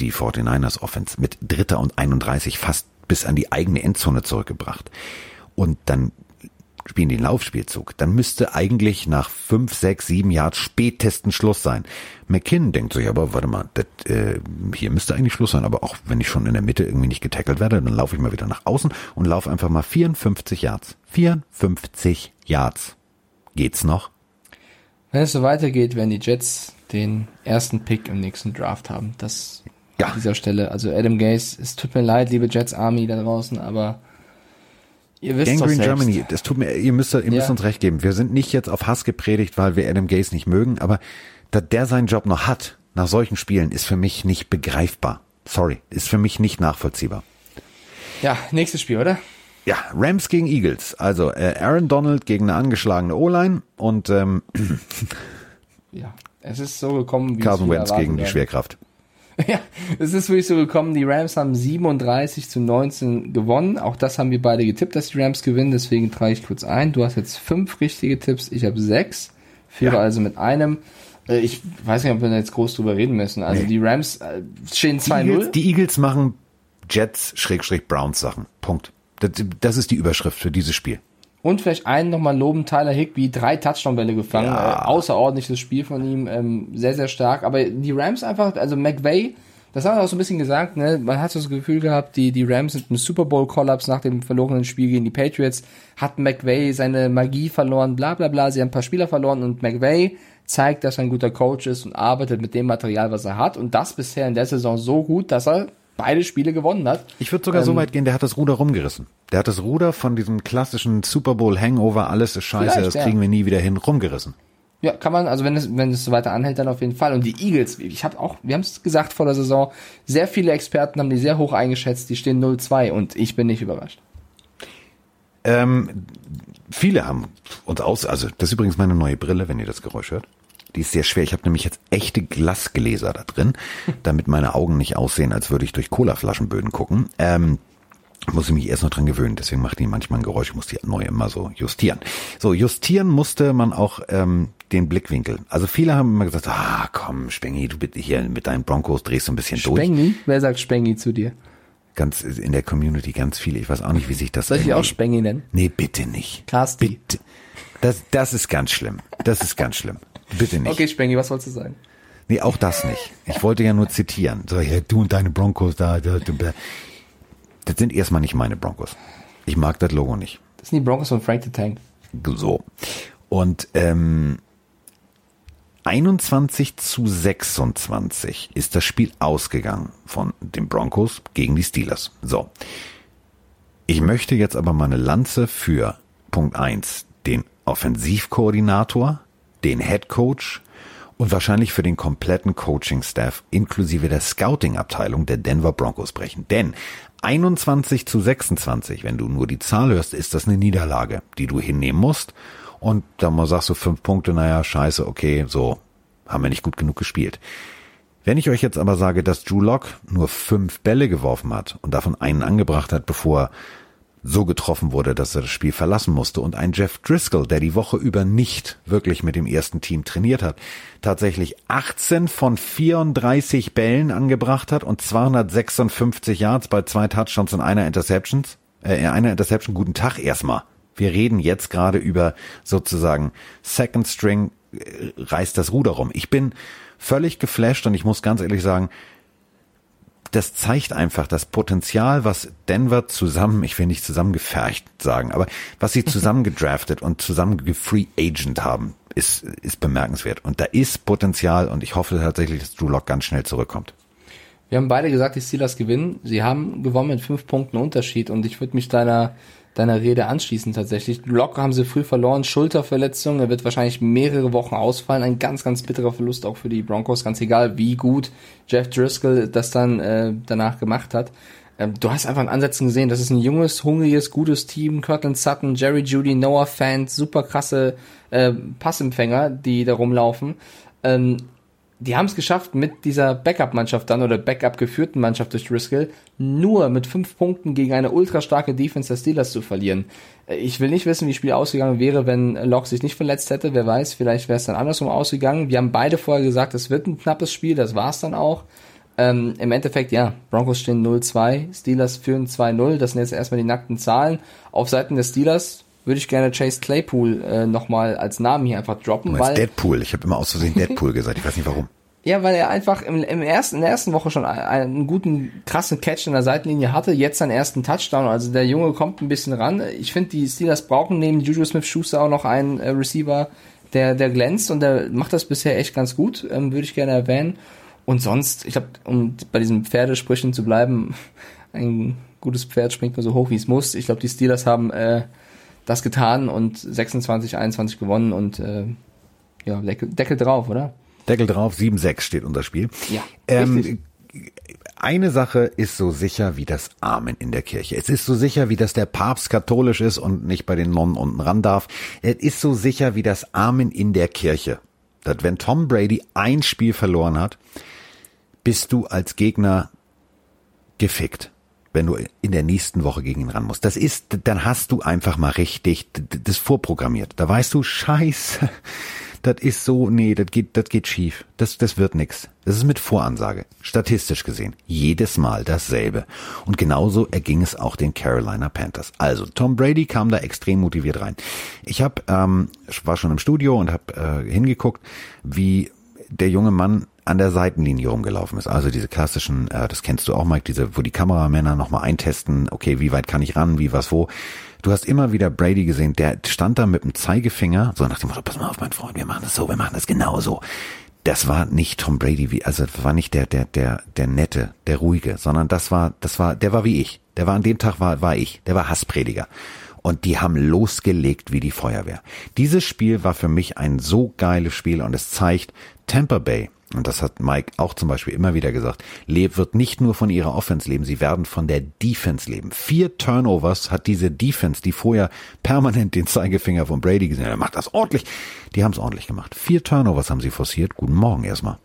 die 49ers Offense mit Dritter und 31 fast bis an die eigene Endzone zurückgebracht. Und dann spielen den Laufspielzug, dann müsste eigentlich nach fünf, sechs, sieben Yards spätestens Schluss sein. McKinn denkt sich aber, warte mal, das, äh, hier müsste eigentlich Schluss sein, aber auch wenn ich schon in der Mitte irgendwie nicht getackelt werde, dann laufe ich mal wieder nach außen und laufe einfach mal 54 Yards. 54 Yards. Geht's noch? Wenn es so weitergeht, werden die Jets den ersten Pick im nächsten Draft haben. Das ja. an dieser Stelle. Also Adam Gase, es tut mir leid, liebe Jets Army da draußen, aber Ihr wisst Gangrene Germany, das tut mir, ihr müsst, ihr ja. müsst uns recht geben. Wir sind nicht jetzt auf Hass gepredigt, weil wir Adam Gaze nicht mögen, aber dass der seinen Job noch hat, nach solchen Spielen, ist für mich nicht begreifbar. Sorry, ist für mich nicht nachvollziehbar. Ja, nächstes Spiel, oder? Ja, Rams gegen Eagles. Also äh, Aaron Donald gegen eine angeschlagene O-Line und ähm, ja, es ist so gekommen, wie Carson Wentz gegen die Schwerkraft. [LAUGHS] Ja, es ist wirklich so gekommen, die Rams haben 37 zu 19 gewonnen. Auch das haben wir beide getippt, dass die Rams gewinnen. Deswegen trage ich kurz ein. Du hast jetzt fünf richtige Tipps, ich habe sechs. Führe ja. also mit einem. Äh, ich weiß nicht, ob wir da jetzt groß drüber reden müssen. Also nee. die Rams äh, stehen 2-0. Die Eagles machen Jets Schrägstrich Browns Sachen. Punkt. Das, das ist die Überschrift für dieses Spiel. Und vielleicht einen nochmal loben, Tyler Higby, drei Touchdown-Bälle gefangen. Ja. Äh, außerordentliches Spiel von ihm, ähm, sehr, sehr stark. Aber die Rams einfach, also McVay, das haben wir auch so ein bisschen gesagt, ne? man hat so das Gefühl gehabt, die, die Rams sind im Super Bowl-Kollaps nach dem verlorenen Spiel gegen die Patriots, hat McVay seine Magie verloren, bla bla bla, sie haben ein paar Spieler verloren und McVay zeigt, dass er ein guter Coach ist und arbeitet mit dem Material, was er hat und das bisher in der Saison so gut, dass er beide Spiele gewonnen hat. Ich würde sogar ähm, so weit gehen, der hat das Ruder rumgerissen. Der hat das Ruder von diesem klassischen Super Bowl Hangover, alles ist scheiße, das kriegen ja. wir nie wieder hin, rumgerissen. Ja, kann man, also wenn es, wenn es so weiter anhält, dann auf jeden Fall. Und die Eagles, ich habe auch, wir haben es gesagt vor der Saison, sehr viele Experten haben die sehr hoch eingeschätzt, die stehen 0-2 und ich bin nicht überrascht. Ähm, viele haben uns aus, also das ist übrigens meine neue Brille, wenn ihr das Geräusch hört. Die ist sehr schwer. Ich habe nämlich jetzt echte Glasgläser da drin, [LAUGHS] damit meine Augen nicht aussehen, als würde ich durch Colaflaschenböden gucken. Ähm, muss ich mich erst noch dran gewöhnen, deswegen macht die manchmal ein Geräusch, ich muss die neu immer so justieren. So, justieren musste man auch ähm, den Blickwinkel. Also viele haben immer gesagt, ah komm, Spengi, du bitte hier mit deinen Broncos drehst du ein bisschen Spengi? durch. Spengi? Wer sagt Spengi zu dir? Ganz in der Community ganz viele. Ich weiß auch nicht, wie sich das. Soll ich auch Spengi nennen? Nee, bitte nicht. Carsten. Bitte. Das, das ist ganz schlimm. Das ist ganz schlimm. Bitte nicht. Okay, Spengi, was wolltest du sagen? Nee, auch das nicht. Ich wollte ja nur zitieren. So, ja, du und deine Broncos da, da, da. Das sind erstmal nicht meine Broncos. Ich mag das Logo nicht. Das sind die Broncos von Frank the Tank. So. Und ähm, 21 zu 26 ist das Spiel ausgegangen von den Broncos gegen die Steelers. So. Ich möchte jetzt aber meine Lanze für Punkt 1, den Offensivkoordinator, den Head Coach und wahrscheinlich für den kompletten Coaching-Staff inklusive der Scouting-Abteilung der Denver Broncos brechen. Denn 21 zu 26, wenn du nur die Zahl hörst, ist das eine Niederlage, die du hinnehmen musst und dann mal sagst du fünf Punkte, naja, scheiße, okay, so, haben wir nicht gut genug gespielt. Wenn ich euch jetzt aber sage, dass Drew Lock nur fünf Bälle geworfen hat und davon einen angebracht hat, bevor so getroffen wurde, dass er das Spiel verlassen musste und ein Jeff Driscoll, der die Woche über nicht wirklich mit dem ersten Team trainiert hat, tatsächlich 18 von 34 Bällen angebracht hat und 256 Yards bei zwei Touchdowns und einer Interceptions, äh, einer Interception, guten Tag erstmal. Wir reden jetzt gerade über sozusagen Second String äh, reißt das Ruder rum. Ich bin völlig geflasht und ich muss ganz ehrlich sagen, das zeigt einfach das Potenzial, was Denver zusammen, ich will nicht zusammengefercht sagen, aber was sie [LAUGHS] zusammen gedraftet und zusammen gefree agent haben, ist, ist bemerkenswert. Und da ist Potenzial und ich hoffe tatsächlich, dass Drew Lock ganz schnell zurückkommt. Wir haben beide gesagt, die Steelers gewinnen. Sie haben gewonnen mit fünf Punkten Unterschied und ich würde mich deiner deiner Rede anschließen tatsächlich. Locker haben sie früh verloren, Schulterverletzung, er wird wahrscheinlich mehrere Wochen ausfallen. Ein ganz, ganz bitterer Verlust auch für die Broncos, ganz egal, wie gut Jeff Driscoll das dann äh, danach gemacht hat. Ähm, du hast einfach in Ansätzen gesehen, das ist ein junges, hungriges, gutes Team. Kirtland Sutton, Jerry Judy, Noah Fant, super krasse äh, Passempfänger, die da rumlaufen. Ähm, die haben es geschafft, mit dieser Backup-Mannschaft dann oder Backup-geführten Mannschaft durch Driscoll nur mit fünf Punkten gegen eine ultra starke Defense der Steelers zu verlieren. Äh, ich will nicht wissen, wie das Spiel ausgegangen wäre, wenn Locke sich nicht verletzt hätte. Wer weiß, vielleicht wäre es dann andersrum ausgegangen. Wir haben beide vorher gesagt, es wird ein knappes Spiel, das war es dann auch. Ähm, Im Endeffekt, ja, Broncos stehen 0-2, Steelers führen 2-0. Das sind jetzt erstmal die nackten Zahlen. Auf Seiten der Steelers würde ich gerne Chase Claypool äh, nochmal als Namen hier einfach droppen. Du weil Deadpool, ich habe immer aus Versehen Deadpool [LAUGHS] gesagt, ich weiß nicht warum. Ja, weil er einfach im, im ersten, in der ersten Woche schon einen guten, krassen Catch in der Seitenlinie hatte, jetzt seinen ersten Touchdown. Also der Junge kommt ein bisschen ran. Ich finde, die Steelers brauchen neben Juju Smith-Schuster auch noch einen äh, Receiver, der, der glänzt und der macht das bisher echt ganz gut, ähm, würde ich gerne erwähnen. Und sonst, ich glaube, um bei diesen Pferdesprüchen zu bleiben, [LAUGHS] ein gutes Pferd springt nur so hoch, wie es muss. Ich glaube, die Steelers haben äh, das getan und 26, 21 gewonnen und äh, ja, Deckel, Deckel drauf, oder? Deckel drauf, 7-6 steht unser Spiel. Ja. Ähm, eine Sache ist so sicher wie das Amen in der Kirche. Es ist so sicher, wie dass der Papst katholisch ist und nicht bei den Nonnen unten ran darf. Es ist so sicher wie das Amen in der Kirche. dass wenn Tom Brady ein Spiel verloren hat, bist du als Gegner gefickt, wenn du in der nächsten Woche gegen ihn ran musst. Das ist, dann hast du einfach mal richtig das vorprogrammiert. Da weißt du, scheiße, [LAUGHS] das ist so, nee, das geht, das geht schief. Das, das wird nix. Das ist mit Voransage. Statistisch gesehen. Jedes Mal dasselbe. Und genauso erging es auch den Carolina Panthers. Also, Tom Brady kam da extrem motiviert rein. Ich hab, ähm, war schon im Studio und habe äh, hingeguckt, wie der junge Mann an der Seitenlinie rumgelaufen ist. Also diese klassischen, äh, das kennst du auch, Mike, diese, wo die Kameramänner nochmal eintesten, okay, wie weit kann ich ran, wie was wo. Du hast immer wieder Brady gesehen, der stand da mit dem Zeigefinger, so nach dem Motto, pass mal auf, mein Freund, wir machen das so, wir machen das genau so. Das war nicht Tom Brady, wie, also das war nicht der, der, der, der nette, der ruhige, sondern das war, das war, der war wie ich. Der war an dem Tag war, war ich. Der war Hassprediger. Und die haben losgelegt wie die Feuerwehr. Dieses Spiel war für mich ein so geiles Spiel und es zeigt, Tampa Bay und das hat Mike auch zum Beispiel immer wieder gesagt, Leb wird nicht nur von ihrer Offense leben, sie werden von der Defense leben. Vier Turnovers hat diese Defense, die vorher permanent den Zeigefinger von Brady gesehen hat, er macht das ordentlich. Die haben es ordentlich gemacht. Vier Turnovers haben sie forciert. Guten Morgen erstmal.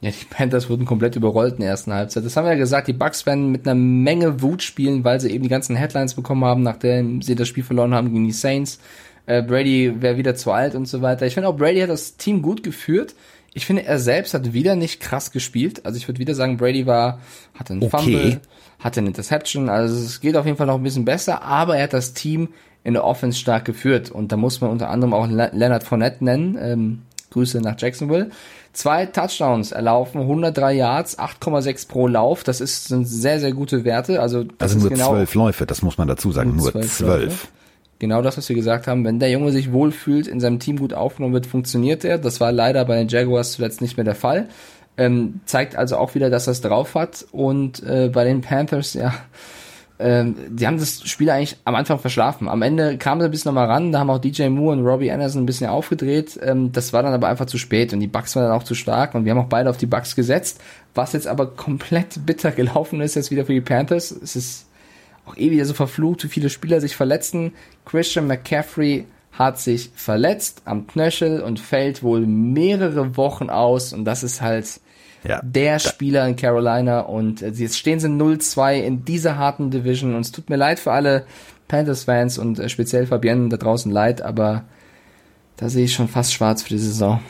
Ja, die Panthers wurden komplett überrollt in der ersten Halbzeit. Das haben wir ja gesagt, die Bucks werden mit einer Menge Wut spielen, weil sie eben die ganzen Headlines bekommen haben, nachdem sie das Spiel verloren haben gegen die Saints. Äh, Brady wäre wieder zu alt und so weiter. Ich finde auch, Brady hat das Team gut geführt. Ich finde, er selbst hat wieder nicht krass gespielt. Also ich würde wieder sagen, Brady war, hatte einen okay. Fumble, hatte eine Interception. Also es geht auf jeden Fall noch ein bisschen besser, aber er hat das Team in der Offense stark geführt. Und da muss man unter anderem auch Leonard Fournette nennen. Ähm, Grüße nach Jacksonville. Zwei Touchdowns erlaufen, 103 Yards, 8,6 pro Lauf. Das ist, sind sehr, sehr gute Werte. Also, das also nur genau zwölf Läufe, das muss man dazu sagen. Nur zwölf genau das, was wir gesagt haben. Wenn der Junge sich wohlfühlt, in seinem Team gut aufgenommen wird, funktioniert er. Das war leider bei den Jaguars zuletzt nicht mehr der Fall. Ähm, zeigt also auch wieder, dass er es drauf hat. Und äh, bei den Panthers, ja, ähm, die haben das Spiel eigentlich am Anfang verschlafen. Am Ende kam sie ein bisschen nochmal ran, da haben auch DJ Moore und Robbie Anderson ein bisschen aufgedreht. Ähm, das war dann aber einfach zu spät und die Bucks waren dann auch zu stark und wir haben auch beide auf die Bucks gesetzt. Was jetzt aber komplett bitter gelaufen ist, jetzt wieder für die Panthers. Es ist auch eh wieder so verflucht, wie viele Spieler sich verletzen. Christian McCaffrey hat sich verletzt am Knöchel und fällt wohl mehrere Wochen aus und das ist halt ja, der Spieler in Carolina und äh, jetzt stehen sie 0-2 in dieser harten Division und es tut mir leid für alle Panthers-Fans und äh, speziell Fabienne da draußen leid, aber da sehe ich schon fast schwarz für die Saison.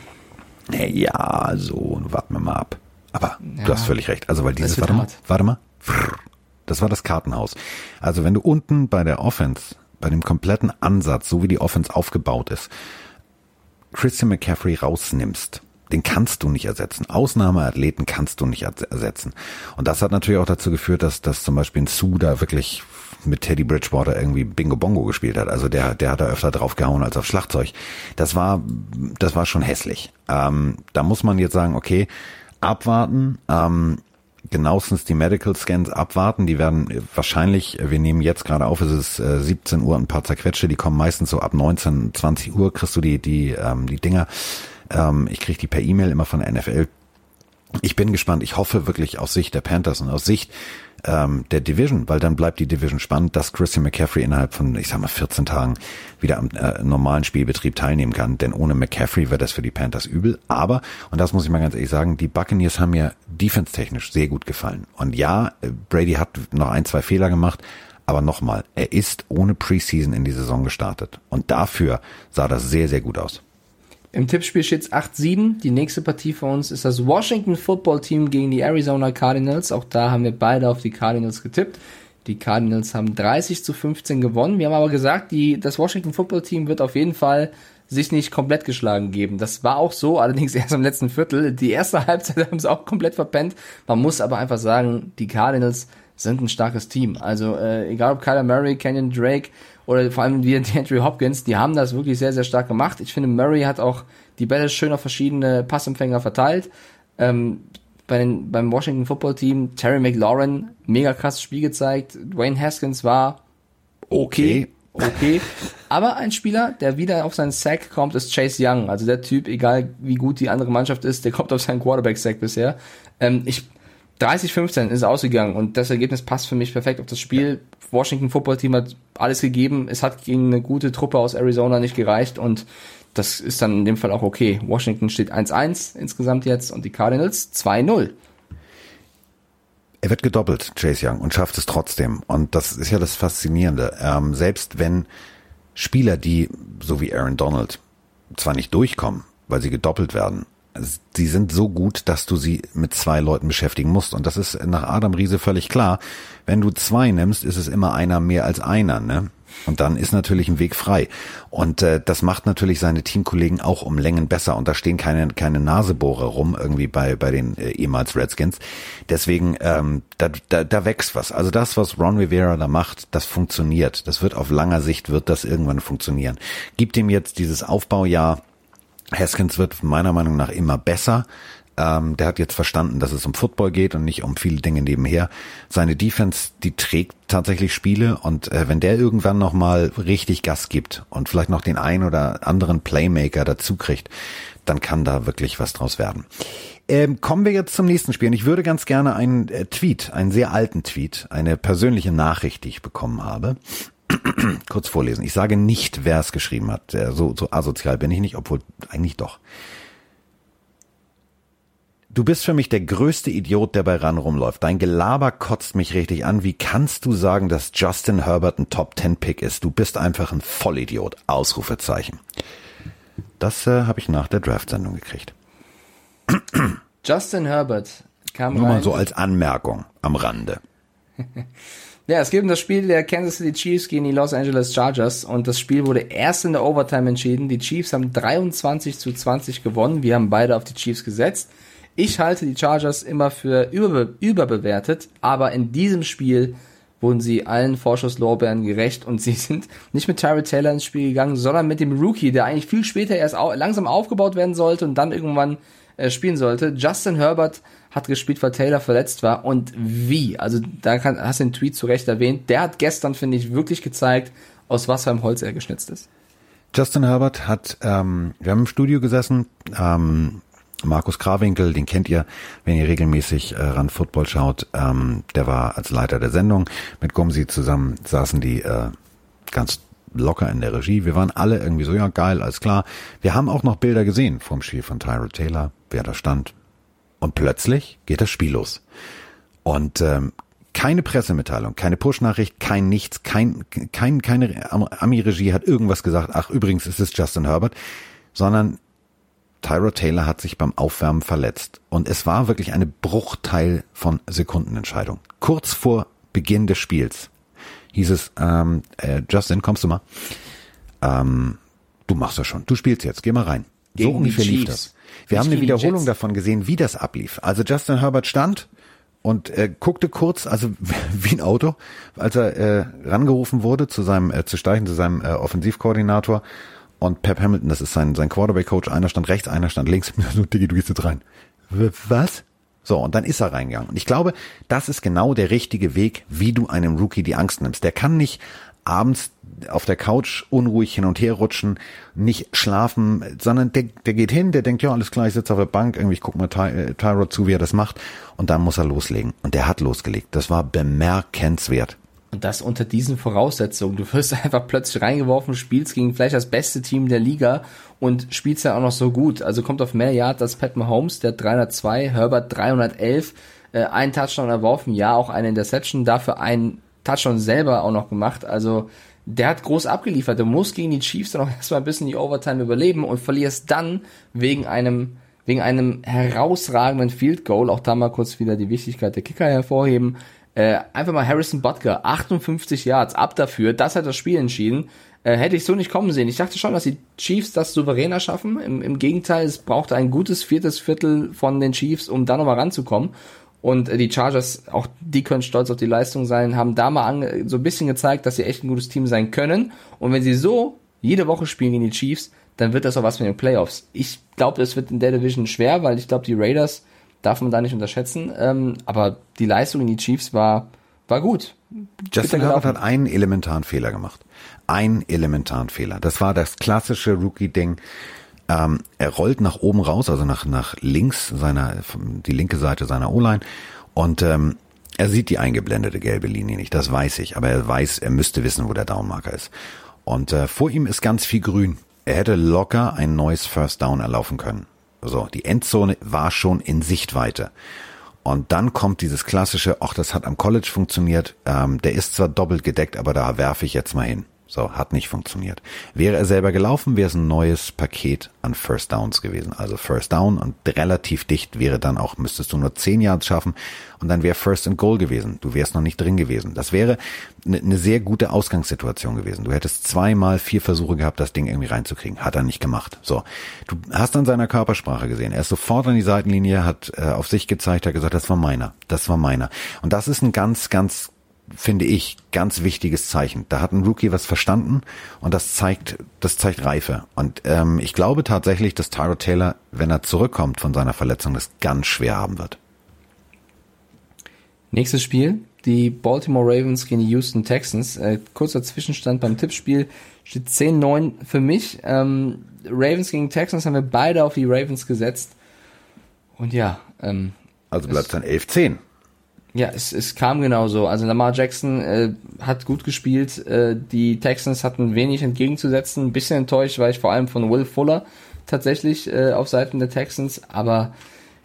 Ja, so, warten wir mal ab. Aber ja, du hast völlig recht. Also weil dieses, warte mal, warte mal. Das war das Kartenhaus. Also wenn du unten bei der Offense, bei dem kompletten Ansatz, so wie die Offense aufgebaut ist, Christian McCaffrey rausnimmst, den kannst du nicht ersetzen. Ausnahmeathleten kannst du nicht ersetzen. Und das hat natürlich auch dazu geführt, dass, dass zum Beispiel ein Sue da wirklich mit Teddy Bridgewater irgendwie Bingo Bongo gespielt hat. Also der, der hat da öfter drauf gehauen als auf Schlagzeug. Das war, das war schon hässlich. Ähm, da muss man jetzt sagen, okay, abwarten. Ähm, genauestens die Medical Scans abwarten. Die werden wahrscheinlich, wir nehmen jetzt gerade auf, es ist äh, 17 Uhr, ein paar zerquetschte, die kommen meistens so ab 19, 20 Uhr, kriegst du die, die, ähm, die Dinger. Ähm, ich krieg die per E-Mail immer von der NFL. Ich bin gespannt. Ich hoffe wirklich aus Sicht der Panthers und aus Sicht ähm, der Division, weil dann bleibt die Division spannend, dass Christian McCaffrey innerhalb von, ich sag mal, 14 Tagen wieder am äh, normalen Spielbetrieb teilnehmen kann. Denn ohne McCaffrey wäre das für die Panthers übel. Aber, und das muss ich mal ganz ehrlich sagen, die Buccaneers haben mir defense-technisch sehr gut gefallen. Und ja, Brady hat noch ein, zwei Fehler gemacht, aber nochmal, er ist ohne Preseason in die Saison gestartet. Und dafür sah das sehr, sehr gut aus. Im Tippspiel steht es 8-7. Die nächste Partie für uns ist das Washington Football Team gegen die Arizona Cardinals. Auch da haben wir beide auf die Cardinals getippt. Die Cardinals haben 30 zu 15 gewonnen. Wir haben aber gesagt, die, das Washington Football Team wird auf jeden Fall sich nicht komplett geschlagen geben. Das war auch so, allerdings [LAUGHS] erst im letzten Viertel. Die erste Halbzeit haben sie auch komplett verpennt. Man muss aber einfach sagen, die Cardinals sind ein starkes Team. Also äh, egal ob Kyler Murray, Kenyon Drake oder vor allem wie [LAUGHS] Andrew Hopkins, die haben das wirklich sehr, sehr stark gemacht. Ich finde, Murray hat auch die Bälle schön auf verschiedene Passempfänger verteilt. Ähm, bei den, beim Washington Football Team, Terry McLaurin, mega krasses Spiel gezeigt. Dwayne Haskins war okay. Okay. Aber ein Spieler, der wieder auf seinen Sack kommt, ist Chase Young. Also der Typ, egal wie gut die andere Mannschaft ist, der kommt auf seinen Quarterback-Sack bisher. Ähm, ich 30-15 ist ausgegangen und das Ergebnis passt für mich perfekt auf das Spiel. Washington Football Team hat alles gegeben. Es hat gegen eine gute Truppe aus Arizona nicht gereicht und das ist dann in dem Fall auch okay. Washington steht 1-1 insgesamt jetzt und die Cardinals 2-0. Er wird gedoppelt, Chase Young, und schafft es trotzdem. Und das ist ja das Faszinierende. Ähm, selbst wenn Spieler, die, so wie Aaron Donald, zwar nicht durchkommen, weil sie gedoppelt werden, sie sind so gut, dass du sie mit zwei Leuten beschäftigen musst. Und das ist nach Adam Riese völlig klar. Wenn du zwei nimmst, ist es immer einer mehr als einer, ne? Und dann ist natürlich ein Weg frei. Und äh, das macht natürlich seine Teamkollegen auch um Längen besser. Und da stehen keine, keine Nasebohrer rum, irgendwie bei, bei den äh, ehemals Redskins. Deswegen, ähm, da, da, da wächst was. Also das, was Ron Rivera da macht, das funktioniert. Das wird auf langer Sicht, wird das irgendwann funktionieren. Gibt ihm jetzt dieses Aufbaujahr Haskins wird meiner Meinung nach immer besser. Ähm, der hat jetzt verstanden, dass es um Football geht und nicht um viele Dinge nebenher. Seine Defense, die trägt tatsächlich Spiele und äh, wenn der irgendwann noch mal richtig Gas gibt und vielleicht noch den ein oder anderen Playmaker dazu kriegt, dann kann da wirklich was draus werden. Ähm, kommen wir jetzt zum nächsten Spiel. Und ich würde ganz gerne einen äh, Tweet, einen sehr alten Tweet, eine persönliche Nachricht, die ich bekommen habe, [CLEARS THROAT] kurz vorlesen. Ich sage nicht, wer es geschrieben hat. So, so asozial bin ich nicht, obwohl eigentlich doch. Du bist für mich der größte Idiot, der bei RAN rumläuft. Dein Gelaber kotzt mich richtig an. Wie kannst du sagen, dass Justin Herbert ein Top Ten Pick ist? Du bist einfach ein Vollidiot. Ausrufezeichen. Das äh, habe ich nach der Draft-Sendung gekriegt. Justin Herbert kam Nur mal so als Anmerkung am Rande. [LAUGHS] Ja, es geht um das Spiel der Kansas City Chiefs gegen die Los Angeles Chargers und das Spiel wurde erst in der Overtime entschieden. Die Chiefs haben 23 zu 20 gewonnen. Wir haben beide auf die Chiefs gesetzt. Ich halte die Chargers immer für überbe überbewertet, aber in diesem Spiel wurden sie allen Vorschusslorbeeren gerecht und sie sind nicht mit Tyrell Taylor ins Spiel gegangen, sondern mit dem Rookie, der eigentlich viel später erst au langsam aufgebaut werden sollte und dann irgendwann äh, spielen sollte. Justin Herbert hat gespielt, weil Taylor verletzt war. Und wie? Also da kann, hast du den Tweet zu Recht erwähnt. Der hat gestern, finde ich, wirklich gezeigt, aus was für einem Holz er geschnitzt ist. Justin Herbert hat, ähm, wir haben im Studio gesessen, ähm, Markus Krawinkel, den kennt ihr, wenn ihr regelmäßig äh, ran Football schaut. Ähm, der war als Leiter der Sendung. Mit Gomsi zusammen saßen die äh, ganz locker in der Regie. Wir waren alle irgendwie so, ja geil, alles klar. Wir haben auch noch Bilder gesehen vom Spiel von Tyrell Taylor, wer da stand, und plötzlich geht das Spiel los. Und ähm, keine Pressemitteilung, keine Push-Nachricht, kein nichts, kein, kein, keine Ami-Regie hat irgendwas gesagt, ach übrigens ist es Justin Herbert, sondern Tyro Taylor hat sich beim Aufwärmen verletzt. Und es war wirklich eine Bruchteil von Sekundenentscheidung. Kurz vor Beginn des Spiels hieß es, ähm, äh, Justin, kommst du mal? Ähm, du machst das schon, du spielst jetzt, geh mal rein. Gegen so ungefähr lief das. Wir haben eine Wiederholung davon gesehen, wie das ablief. Also Justin Herbert stand und äh, guckte kurz, also [LAUGHS] wie ein Auto, als er äh, rangerufen wurde zu seinem, äh, zu Steichen, zu seinem äh, Offensivkoordinator. Und Pep Hamilton, das ist sein, sein Quarterback-Coach, einer stand rechts, einer stand links. [LAUGHS] So, Diggi, du gehst jetzt rein. Was? So, und dann ist er reingegangen. Und ich glaube, das ist genau der richtige Weg, wie du einem Rookie die Angst nimmst. Der kann nicht abends auf der Couch unruhig hin und her rutschen, nicht schlafen, sondern der, der geht hin, der denkt, ja, alles klar, ich sitze auf der Bank, irgendwie ich guck mal Ty, äh, Tyrod zu, wie er das macht, und dann muss er loslegen. Und der hat losgelegt. Das war bemerkenswert. Und das unter diesen Voraussetzungen. Du wirst [LAUGHS] einfach plötzlich reingeworfen, spielst gegen vielleicht das beste Team der Liga und spielst ja auch noch so gut. Also kommt auf mehr Yard als Pat Mahomes, der 302, Herbert 311, äh, ein Touchdown erworfen, ja, auch eine Interception, dafür ein Touchdown selber auch noch gemacht. Also der hat groß abgeliefert. Du musst gegen die Chiefs dann auch erstmal ein bisschen die Overtime überleben und verlierst dann wegen einem wegen einem herausragenden Field Goal, auch da mal kurz wieder die Wichtigkeit der Kicker hervorheben. Äh, einfach mal Harrison Butker, 58 Yards, ab dafür, das hat das Spiel entschieden. Äh, hätte ich so nicht kommen sehen. Ich dachte schon, dass die Chiefs das souveräner schaffen. Im, Im Gegenteil, es brauchte ein gutes viertes Viertel von den Chiefs, um da nochmal ranzukommen. Und die Chargers, auch die können stolz auf die Leistung sein, haben da mal ange so ein bisschen gezeigt, dass sie echt ein gutes Team sein können. Und wenn sie so jede Woche spielen gegen die Chiefs, dann wird das auch was mit den Playoffs. Ich glaube, es wird in der Division schwer, weil ich glaube, die Raiders darf man da nicht unterschätzen. Ähm, aber die Leistung in die Chiefs war, war gut. Justin Herbert hat einen elementaren Fehler gemacht. Einen elementaren Fehler. Das war das klassische Rookie-Ding. Ähm, er rollt nach oben raus, also nach, nach links seiner, die linke Seite seiner O-Line Und ähm, er sieht die eingeblendete gelbe Linie nicht, das weiß ich, aber er weiß, er müsste wissen, wo der Downmarker ist. Und äh, vor ihm ist ganz viel grün. Er hätte locker ein neues First Down erlaufen können. So, die Endzone war schon in Sichtweite. Und dann kommt dieses klassische, ach, das hat am College funktioniert, ähm, der ist zwar doppelt gedeckt, aber da werfe ich jetzt mal hin. So, hat nicht funktioniert. Wäre er selber gelaufen, wäre es ein neues Paket an First Downs gewesen. Also First Down und relativ dicht wäre dann auch, müsstest du nur 10 Yards schaffen und dann wäre First and Goal gewesen. Du wärst noch nicht drin gewesen. Das wäre eine ne sehr gute Ausgangssituation gewesen. Du hättest zweimal vier Versuche gehabt, das Ding irgendwie reinzukriegen. Hat er nicht gemacht. So, du hast an seiner Körpersprache gesehen. Er ist sofort an die Seitenlinie, hat äh, auf sich gezeigt, hat gesagt, das war meiner, das war meiner. Und das ist ein ganz, ganz finde ich, ganz wichtiges Zeichen. Da hat ein Rookie was verstanden und das zeigt, das zeigt Reife. Und ähm, ich glaube tatsächlich, dass Tyro Taylor, wenn er zurückkommt von seiner Verletzung, das ganz schwer haben wird. Nächstes Spiel, die Baltimore Ravens gegen die Houston Texans. Äh, kurzer Zwischenstand beim Tippspiel steht 10-9 für mich. Ähm, Ravens gegen Texans haben wir beide auf die Ravens gesetzt. Und ja, ähm, also bleibt es dann 11-10. Ja, es, es kam genauso. Also Lamar Jackson äh, hat gut gespielt. Äh, die Texans hatten wenig entgegenzusetzen. Ein bisschen enttäuscht war ich vor allem von Will Fuller tatsächlich äh, auf Seiten der Texans. Aber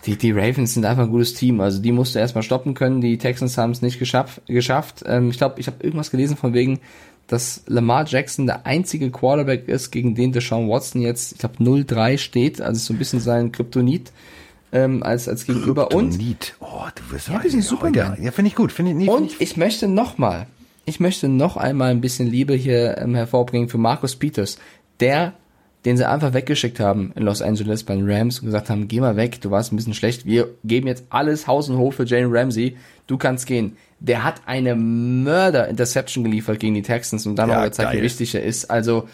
die, die Ravens sind einfach ein gutes Team. Also die musste erstmal stoppen können. Die Texans haben es nicht geschafft. geschafft. Ähm, ich glaube, ich habe irgendwas gelesen von wegen, dass Lamar Jackson der einzige Quarterback ist, gegen den Deshaun Watson jetzt, ich glaube, 0-3 steht. Also so ein bisschen sein Kryptonit ähm, als, als Gegenüber. Kryptonit. Und, oh, du wirst ja, ein bisschen Superman. Ja, finde ich gut. Find ich, nee, und ich, ich möchte nochmal, ich möchte noch einmal ein bisschen Liebe hier ähm, hervorbringen für Markus Peters, der, den sie einfach weggeschickt haben in Los Angeles bei den Rams und gesagt haben, geh mal weg, du warst ein bisschen schlecht, wir geben jetzt alles Haus und Hof für Jane Ramsey, du kannst gehen. Der hat eine Mörder-Interception geliefert gegen die Texans und dann ja, noch gezeigt, geil. wie wichtig er ist. Also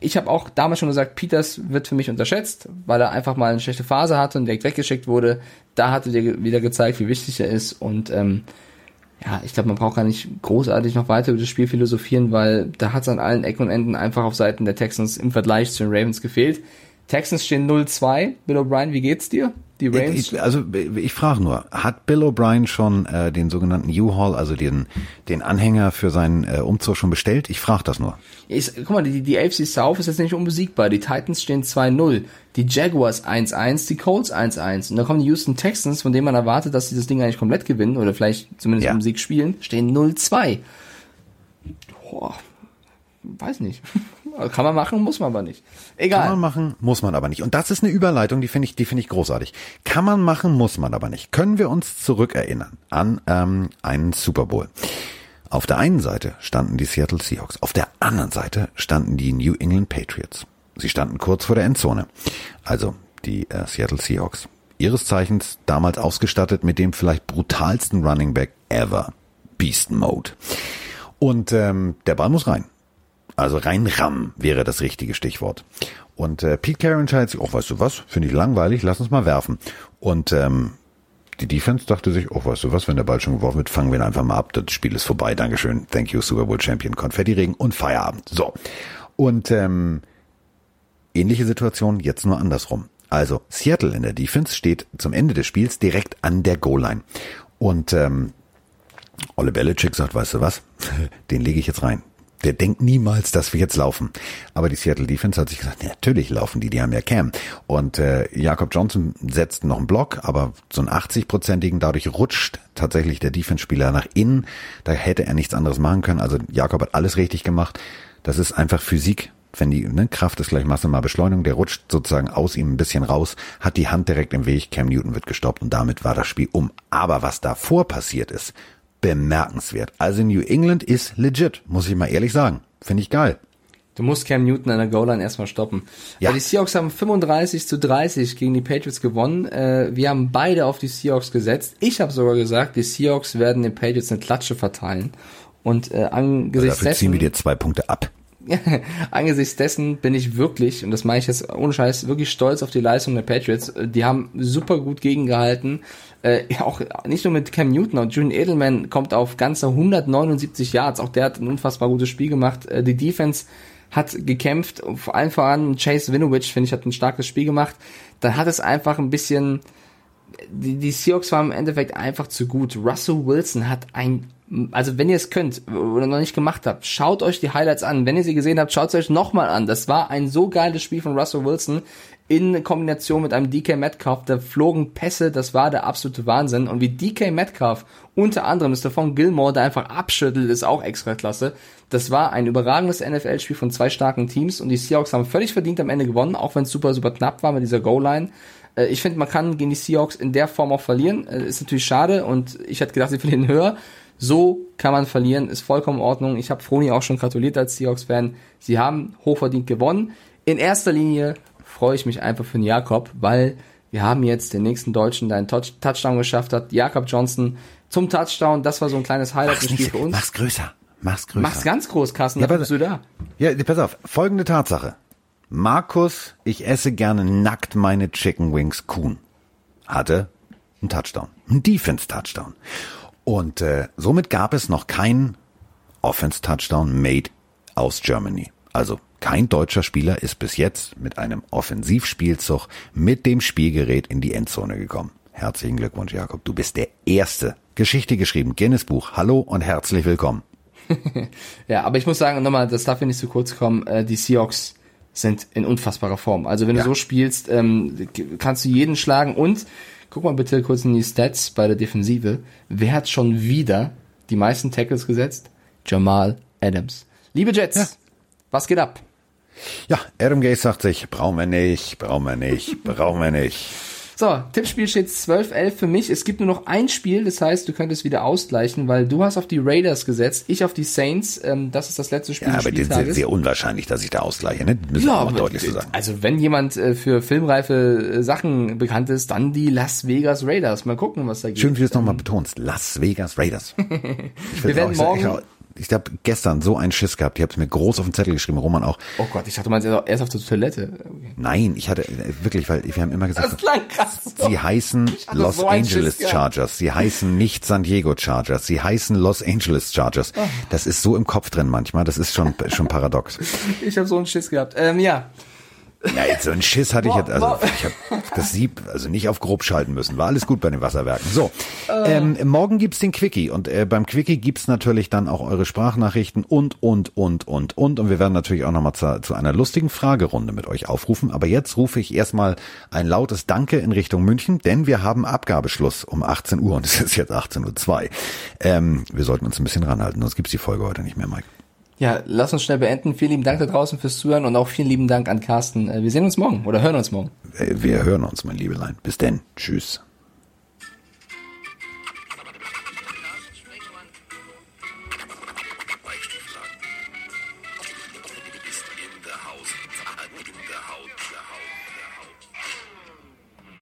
ich habe auch damals schon gesagt, Peters wird für mich unterschätzt, weil er einfach mal eine schlechte Phase hatte und direkt weggeschickt wurde. Da hatte der wieder gezeigt, wie wichtig er ist. Und ähm, ja, ich glaube, man braucht gar nicht großartig noch weiter über das Spiel philosophieren, weil da hat es an allen Ecken und Enden einfach auf Seiten der Texans im Vergleich zu den Ravens gefehlt. Texans stehen 0-2. Bill O'Brien, wie geht's dir? Die Ravens? Ich, also ich frage nur, hat Bill O'Brien schon äh, den sogenannten U-Haul, also den, den Anhänger für seinen äh, Umzug schon bestellt? Ich frage das nur. Ich, guck mal, die, die AFC South ist jetzt nicht unbesiegbar. Die Titans stehen 2-0, die Jaguars 1-1, die Colts 1-1. Und dann kommen die Houston Texans, von denen man erwartet, dass sie das Ding eigentlich komplett gewinnen oder vielleicht zumindest ja. um Sieg spielen, stehen 0-2. Boah, weiß nicht. Kann man machen, muss man aber nicht. Egal. Kann man machen, muss man aber nicht. Und das ist eine Überleitung, die finde ich, die finde ich großartig. Kann man machen, muss man aber nicht. Können wir uns zurückerinnern an ähm, einen Super Bowl? Auf der einen Seite standen die Seattle Seahawks, auf der anderen Seite standen die New England Patriots. Sie standen kurz vor der Endzone. Also die äh, Seattle Seahawks. Ihres Zeichens damals ausgestattet mit dem vielleicht brutalsten Running Back ever. Beast Mode. Und ähm, der Ball muss rein. Also reinrammen wäre das richtige Stichwort. Und äh, Pete Carroll entscheidet sich, oh, weißt du was, finde ich langweilig, lass uns mal werfen. Und ähm, die Defense dachte sich, oh, weißt du was, wenn der Ball schon geworfen wird, fangen wir ihn einfach mal ab. Das Spiel ist vorbei, Dankeschön, thank you, Super Bowl Champion, Konfetti-Regen und Feierabend. So. Und ähm, ähnliche Situation, jetzt nur andersrum. Also Seattle in der Defense steht zum Ende des Spiels direkt an der Goal-Line. Und ähm, Olle Belichick sagt, weißt du was, [LAUGHS] den lege ich jetzt rein der denkt niemals, dass wir jetzt laufen. Aber die Seattle Defense hat sich gesagt, natürlich laufen die, die haben ja Cam. Und äh, Jakob Johnson setzt noch einen Block, aber so einen 80-prozentigen, dadurch rutscht tatsächlich der Defense-Spieler nach innen. Da hätte er nichts anderes machen können. Also Jakob hat alles richtig gemacht. Das ist einfach Physik. Wenn die ne, Kraft ist gleich Masse mal Beschleunigung, der rutscht sozusagen aus ihm ein bisschen raus, hat die Hand direkt im Weg, Cam Newton wird gestoppt und damit war das Spiel um. Aber was davor passiert ist, bemerkenswert. Also New England ist legit, muss ich mal ehrlich sagen. Finde ich geil. Du musst Cam Newton an der Goal-Line erstmal stoppen. Ja. Weil die Seahawks haben 35 zu 30 gegen die Patriots gewonnen. Äh, wir haben beide auf die Seahawks gesetzt. Ich habe sogar gesagt, die Seahawks werden den Patriots eine Klatsche verteilen. Und äh, angesichts Dafür ziehen wir dir zwei Punkte ab. [LAUGHS] angesichts dessen bin ich wirklich, und das meine ich jetzt ohne Scheiß, wirklich stolz auf die Leistung der Patriots. Die haben super gut gegengehalten. Äh, auch nicht nur mit Cam Newton, auch Julian Edelman kommt auf ganze 179 Yards. Auch der hat ein unfassbar gutes Spiel gemacht. Äh, die Defense hat gekämpft, vor allem voran Chase Winovich, finde ich, hat ein starkes Spiel gemacht. Dann hat es einfach ein bisschen die, die Seahawks waren im Endeffekt einfach zu gut. Russell Wilson hat ein also wenn ihr es könnt oder noch nicht gemacht habt, schaut euch die Highlights an. Wenn ihr sie gesehen habt, schaut es euch nochmal an. Das war ein so geiles Spiel von Russell Wilson in Kombination mit einem DK Metcalf. Da flogen Pässe, das war der absolute Wahnsinn. Und wie DK Metcalf unter anderem ist von Gilmore, der einfach abschüttelt, ist auch extra klasse. Das war ein überragendes NFL-Spiel von zwei starken Teams und die Seahawks haben völlig verdient am Ende gewonnen, auch wenn es super, super knapp war mit dieser Goal-Line. Äh, ich finde, man kann gegen die Seahawks in der Form auch verlieren. Äh, ist natürlich schade und ich hätte gedacht, sie verlieren [LAUGHS] höher. So kann man verlieren, ist vollkommen in Ordnung. Ich habe Froni auch schon gratuliert als Seahawks-Fan. Sie haben hochverdient gewonnen. In erster Linie freue ich mich einfach für den Jakob, weil wir haben jetzt den nächsten Deutschen, der einen Touchdown geschafft hat. Jakob Johnson zum Touchdown. Das war so ein kleines Highlight im Spiel für uns. Mach's größer. Mach's größer. Mach's ganz groß, Carsten. Ja, bist du da. Ja, pass auf. Folgende Tatsache. Markus, ich esse gerne nackt meine Chicken Wings Kuhn. Hatte einen Touchdown. Einen Defense-Touchdown. Und äh, somit gab es noch keinen Offense-Touchdown made aus Germany. Also kein deutscher Spieler ist bis jetzt mit einem Offensivspielzug mit dem Spielgerät in die Endzone gekommen. Herzlichen Glückwunsch, Jakob. Du bist der Erste. Geschichte geschrieben, Guinness Buch. Hallo und herzlich willkommen. [LAUGHS] ja, aber ich muss sagen, nochmal, das darf ja nicht zu kurz kommen, äh, die Seahawks sind in unfassbarer Form. Also wenn ja. du so spielst, ähm, kannst du jeden schlagen und Guck mal bitte kurz in die Stats bei der Defensive. Wer hat schon wieder die meisten Tackles gesetzt? Jamal Adams. Liebe Jets, ja. was geht ab? Ja, Adam Gase sagt sich, brauchen wir nicht, brauchen wir nicht, brauchen wir nicht. So, Tippspiel steht 12-11 für mich. Es gibt nur noch ein Spiel, das heißt, du könntest wieder ausgleichen, weil du hast auf die Raiders gesetzt, ich auf die Saints. Ähm, das ist das letzte Spiel ja, aber das ist sehr unwahrscheinlich, dass ich da ausgleiche. Ne? Müssen ja, wir deutlich so sagen. Also wenn jemand äh, für filmreife äh, Sachen bekannt ist, dann die Las Vegas Raiders. Mal gucken, was da geht. Schön, wie du es nochmal betonst. Las Vegas Raiders. [LAUGHS] wir werden morgen ich habe gestern so einen Schiss gehabt. Ich habe es mir groß auf den Zettel geschrieben, Roman auch. Oh Gott, ich dachte, du meinst erst auf der Toilette. Nein, ich hatte wirklich, weil wir haben immer gesagt, das klang krass. sie heißen Los so Angeles Schiss, Chargers, sie heißen nicht San Diego Chargers, sie heißen Los Angeles Chargers. Oh. Das ist so im Kopf drin manchmal, das ist schon schon paradox. [LAUGHS] ich habe so einen Schiss gehabt. Ähm, ja. Ja, jetzt so einen Schiss hatte ich jetzt, also ich habe das Sieb also nicht auf grob schalten müssen. War alles gut bei den Wasserwerken. So, ähm, morgen gibt's den Quickie und äh, beim Quickie gibt's natürlich dann auch eure Sprachnachrichten und, und, und, und, und. Und wir werden natürlich auch nochmal zu, zu einer lustigen Fragerunde mit euch aufrufen. Aber jetzt rufe ich erstmal ein lautes Danke in Richtung München, denn wir haben Abgabeschluss um 18 Uhr und es ist jetzt 18.02 Uhr. Ähm, wir sollten uns ein bisschen ranhalten, sonst gibt's die Folge heute nicht mehr, Mike. Ja, lass uns schnell beenden. Vielen lieben Dank da draußen fürs Zuhören und auch vielen lieben Dank an Carsten. Äh, wir sehen uns morgen oder hören uns morgen. Wir hören uns, mein Liebelein. Bis denn. Tschüss.